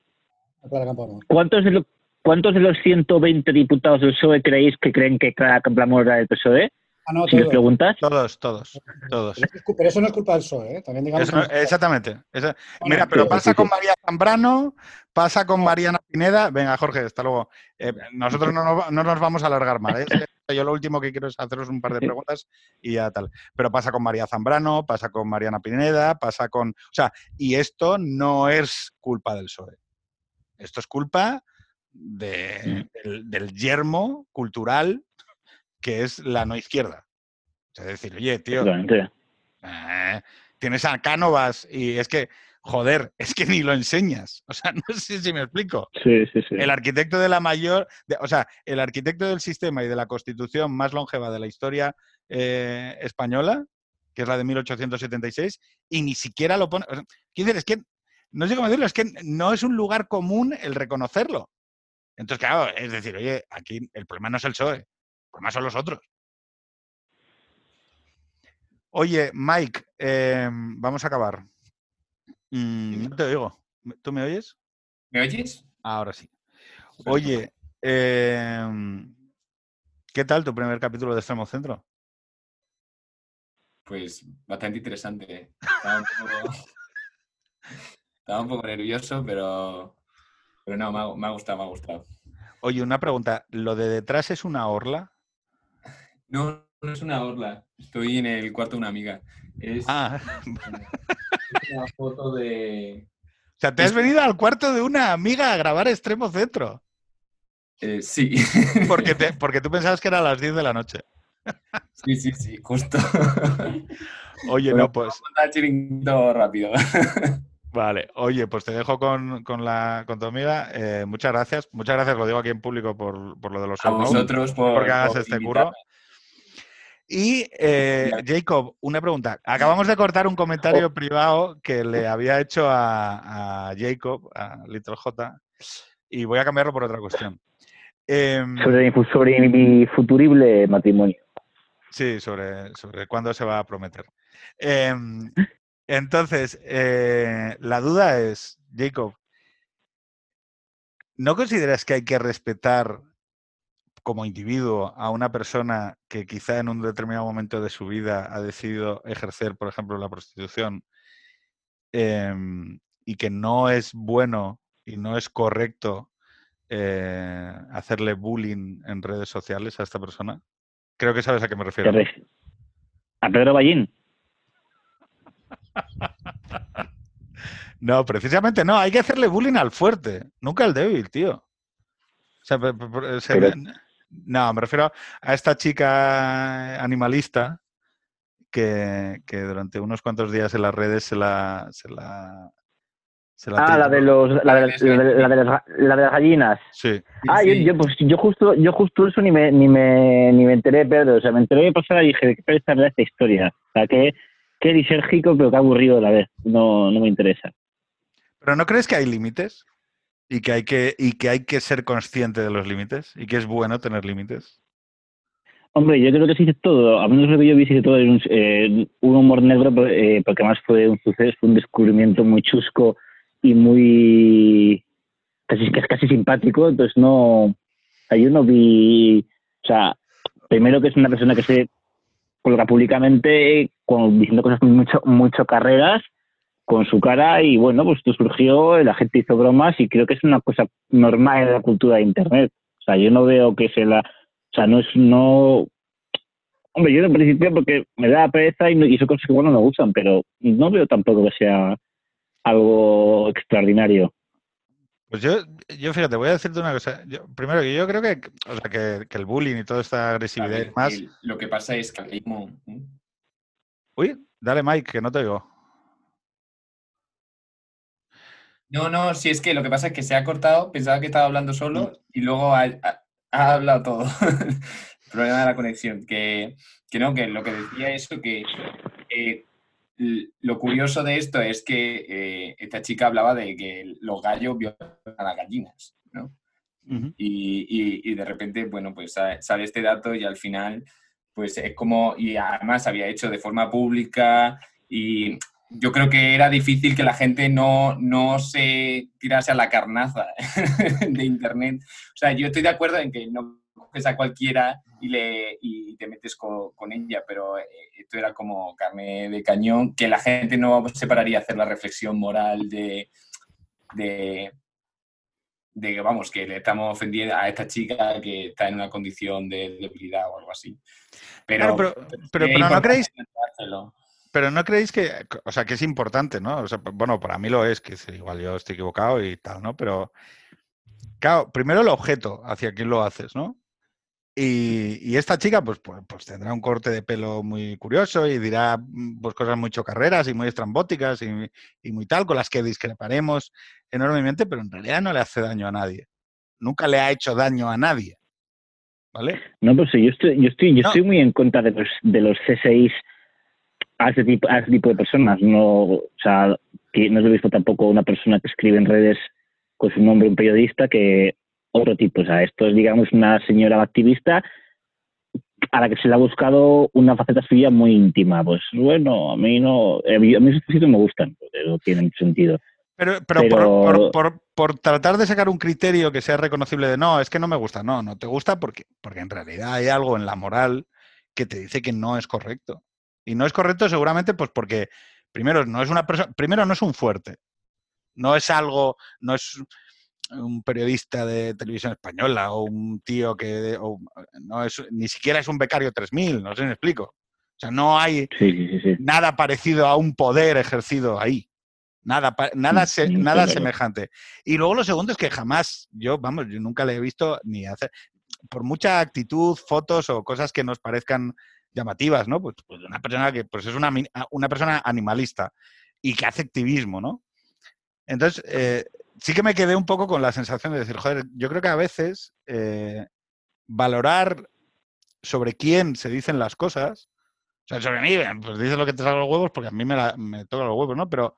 ¿Cuántos, de ¿Cuántos de los 120 diputados del PSOE creéis que creen que Clara Campoamor era del PSOE? Ah, no, todos. preguntas? Todos, todos, todos. Pero eso no es culpa del PSOE, ¿eh? También digamos exactamente. mira, pero pasa con María Zambrano, pasa con Mariana Pineda. Venga, Jorge, hasta luego. Eh, nosotros no, nos vamos a alargar más. ¿eh? Yo lo último que quiero es haceros un par de preguntas y ya tal. Pero pasa con María Zambrano, pasa con Mariana Pineda, pasa con... O sea, y esto no es culpa del PSOE. Esto es culpa del, del yermo cultural que es la no izquierda. Es decir, oye, tío, eh, tienes a Cánovas y es que, joder, es que ni lo enseñas. O sea, no sé si me explico. Sí, sí, sí. El arquitecto de la mayor, o sea, el arquitecto del sistema y de la constitución más longeva de la historia eh, española, que es la de 1876, y ni siquiera lo pone. quiero decir, es que, no sé cómo decirlo, es que no es un lugar común el reconocerlo. Entonces, claro, es decir, oye, aquí el problema no es el PSOE, pues más son los otros. Oye, Mike, em, vamos a acabar. Mm, no te oigo. ¿Tú me oyes? ¿Me oyes? Ahora sí. Oye, em, ¿qué tal tu primer capítulo de Extremo Centro? Pues bastante interesante. Estaba un poco, Estaba un poco nervioso, pero, pero no, me me ha gustado, me ha gustado. Oye, una pregunta. ¿Lo de detrás es una orla? No, no es una orla. Estoy en el cuarto de una amiga. Es, ah. una foto de. O sea, te has venido al cuarto de una amiga a grabar Extremo Centro. Eh, sí. Porque, porque tú pensabas que era a las 10 de la noche. Sí, sí, sí, justo. Oye, no, pues. Vamos rápido. Vale, oye, pues te dejo con, la, con tu amiga. Eh, muchas gracias. Muchas gracias, lo digo aquí en público por, lo de los A vosotros por, porque hagas este curro. Y eh, Jacob, una pregunta. Acabamos de cortar un comentario oh. privado que le había hecho a, Jacob, a Little J, y voy a cambiarlo por otra cuestión. Em, sobre, mi futurible matrimonio. Sí, sobre, sobre cuándo se va a prometer. Em, entonces, eh, la duda es, Jacob, ¿no consideras que hay que respetar como individuo a una persona que quizá en un determinado momento de su vida ha decidido ejercer, por ejemplo, la prostitución em, y que no es bueno y no es correcto eh, hacerle bullying en redes sociales a esta persona? Creo que sabes a qué me refiero. ¿A Pedro Ballín? no, precisamente no. Hay que hacerle bullying al fuerte, nunca al débil, tío. No, me refiero a esta chica animalista que, durante unos cuantos días en las redes se la, se la ah, la de los, la de, la, de las, la de las gallinas. Sí. Ah, Yo, pues, yo justo, yo justo eso ni me, ni me, ni me enteré, Pedro. O sea, me enteré de pasar y dije, ¿qué pereza esta historia? O sea, que, que disérgico, pero qué aburrido a la vez. No, no me interesa. ¿Pero no crees que hay límites? Y que hay que, y que hay que ser consciente de los límites. Y que es bueno tener límites. Hombre, yo creo que se dice todo, a menos lo que yo vi, se todo un, eh, un humor negro, eh, porque además fue un suceso, fue un descubrimiento muy chusco y muy casi casi simpático, entonces no yo no vi, o sea, primero que es una persona que se coloca públicamente diciendo cosas mucho mucho carreras con su cara y bueno, pues esto surgió, la gente hizo bromas y creo que es una cosa normal en la cultura de internet. O sea, yo no veo que se la, o sea, no es no Hombre, yo en principio porque me da pereza y, y son cosas que bueno me gustan, pero no veo tampoco que sea algo extraordinario. Pues yo, yo fíjate, voy a decirte una cosa. primero, que yo creo que, o sea, que, el bullying y toda esta agresividad y más. Lo que pasa es que ¿eh? Uy, dale, Mike, que no te oigo. No, no, si es que lo que pasa es que se ha cortado, pensaba que estaba hablando solo mm. y luego ha, hablado todo. el problema de la conexión. Que, que, no, que lo que decía eso, que eh, lo curioso de esto es que eh, esta chica hablaba de que los gallos violan a las gallinas, ¿no? y, de repente, bueno, pues sale este dato y al final, pues es como, y además había hecho de forma pública y yo creo que era difícil que la gente no, no se tirase a la carnaza de Internet. O sea, yo estoy de acuerdo en que no coges a cualquiera y, le, y te metes con, ella, pero eh, esto era como carne de cañón, que la gente no se pararía a hacer la reflexión moral de, de, de vamos, que le estamos ofendiendo a esta chica que está en una condición de debilidad o algo así. Pero, pero, pero, no creéis... Pero no creéis que, o sea, que es importante, ¿no? O sea, bueno, para mí lo es, que igual yo estoy equivocado y tal, ¿no? Pero, claro, primero el objeto hacia quién lo haces, ¿no? Y, esta chica, pues, pues, pues, tendrá un corte de pelo muy curioso y dirá mm, pues, cosas muy chocarreras y muy estrambóticas y, muy tal, con las que discreparemos enormemente, pero en realidad no le hace daño a nadie. Nunca le ha hecho daño a nadie. ¿Vale? No, pues yo estoy, yo estoy, yo estoy muy en contra de los, de los C6 a ese, tipo, a ese tipo de personas. No, o sea, que no he visto tampoco una persona que escribe en redes con su nombre, un periodista, que otro tipo. O sea, esto es, digamos, una señora activista a la que se le ha buscado una faceta suya muy íntima. Pues bueno, a mí no, a mí esos sitios me gustan, no tienen sentido. Pero, pero, Por, por, tratar de sacar un criterio que sea reconocible de no, es que no me gusta, no, no te gusta porque, porque en realidad hay algo en la moral que te dice que no es correcto. Y no es correcto seguramente pues porque primero no es una persona, primero no es un fuerte. No es algo, no es un periodista de televisión española o un tío que no es, ni siquiera es un becario 3000, no sé si me explico. O sea, no hay nada parecido a un poder ejercido ahí. Nada, nada, nada semejante. Y luego lo segundo es que jamás, yo, vamos, yo nunca le he visto ni hacer, por mucha actitud, fotos o cosas que nos parezcan llamativas, ¿no? Pues, pues una persona que pues es una, una persona animalista y que hace activismo, ¿no? Entonces, eh, sí que me quedé un poco con la sensación de decir, joder, yo creo que a veces eh, valorar sobre quién se dicen las cosas, o sea, sobre mí, pues dices lo que te salga los huevos porque a mí me, me toca los huevos, ¿no? Pero,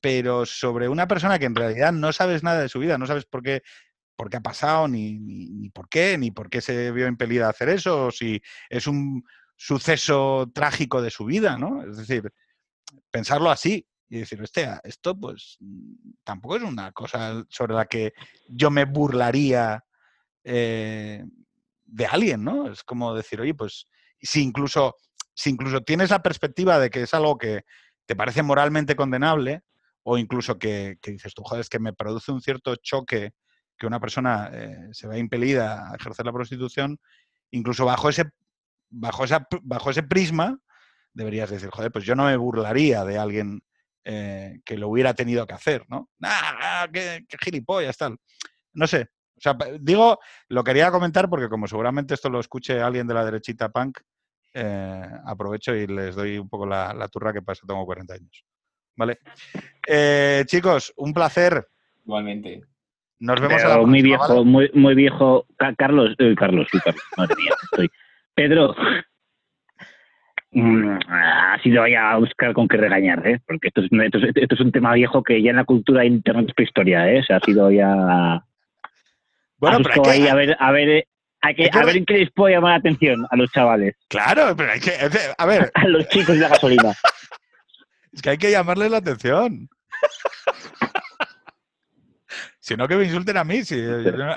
pero sobre una persona que en realidad no sabes nada de su vida, no sabes por qué, por qué ha pasado, ni, ni, por qué, ni por qué se vio impelida a hacer eso, o si es un suceso trágico de su vida, ¿no? Es decir, pensarlo así, y decir, hostia, esto pues tampoco es una cosa sobre la que yo me burlaría eh, de alguien, ¿no? Es como decir, oye, pues si incluso, si incluso tienes la perspectiva de que es algo que te parece moralmente condenable, o incluso que, que dices tú, joder, es que me produce un cierto choque que una persona eh, se vea impelida a ejercer la prostitución, incluso bajo ese, bajo, bajo ese prisma, deberías decir, joder, pues yo no me burlaría de alguien eh, que lo hubiera tenido que hacer, ¿no? ¡Ah, qué, qué gilipollas, tal! No sé. O sea, digo, lo quería comentar porque como seguramente esto lo escuche alguien de la derechita punk, eh, aprovecho y les doy un poco la, turra que pasa, tengo 40 años. ¿Vale? Chicos, un placer. Igualmente. Nos vemos a la Pero muy viejo, ¿vale? muy, muy viejo. Ca- Carlos, eh, Carlos, sí, Carlos, madre mía, estoy. Pedro, mm, ha sido ya a buscar con qué regañar, ¿eh? Porque esto es, esto, es, esto es un tema viejo que ya en la cultura internet es prehistoria, ¿eh? O sea, ha sido ya. Bueno, pero hay que- ahí a ver, a ver, hay que, hay que a ver en qué les puedo llamar la atención a los chavales, Claro, pero hay que. A ver, a los chicos de la gasolina. es que hay que llamarles la atención. Si no, que me insulten a mí. Si,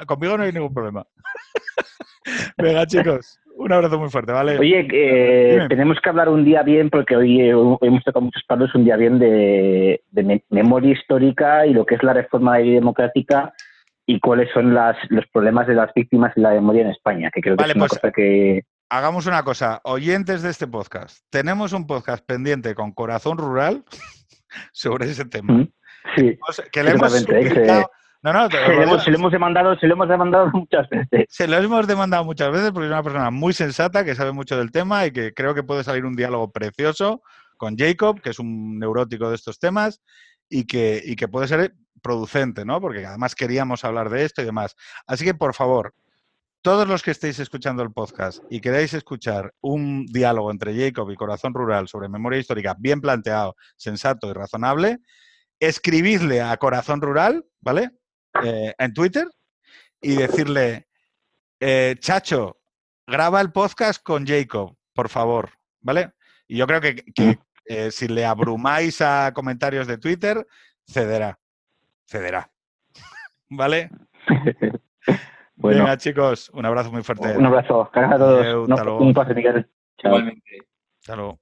conmigo no hay ningún problema. Venga, chicos. Un abrazo muy fuerte, ¿vale? Oye, eh, tenemos que hablar un día bien, porque hoy eh, hemos tocado muchos palos, un día bien de, de me- memoria histórica y lo que es la reforma democrática y cuáles son las, los problemas de las víctimas y la memoria en España, que creo que Vale, es una pues- cosa que... Hagamos una cosa, oyentes de este podcast, tenemos un podcast pendiente con Corazón Rural sobre ese tema. ¿Mm? Sí, sea, que le hemos Totalmente, ¿eh? suplicado- No, no, te- se lo, hemos, se lo hemos demandado, se lo hemos demandado muchas veces. se lo hemos demandado muchas veces porque es una persona muy sensata, que sabe mucho del tema y que creo que puede salir un diálogo precioso con Jacob, que es un neurótico de estos temas y que, y que puede ser producente, ¿no? Porque además queríamos hablar de esto y demás. Así que, por favor, todos los que estéis escuchando el podcast y queráis escuchar un diálogo entre Jacob y Corazón Rural sobre memoria histórica bien planteado, sensato y razonable, escribidle a Corazón Rural, ¿vale? Eh, en Twitter y decirle, eh, Chacho, graba el podcast con Jacob, por favor, ¿vale? Y yo creo que, que, eh, si le abrumáis a comentarios de Twitter, cederá, cederá, ¿vale? Bueno, Venga, chicos, un abrazo muy fuerte. un abrazo. Gracias a todos. No, un placer, Miguel. Chao. Igualmente. Hasta luego.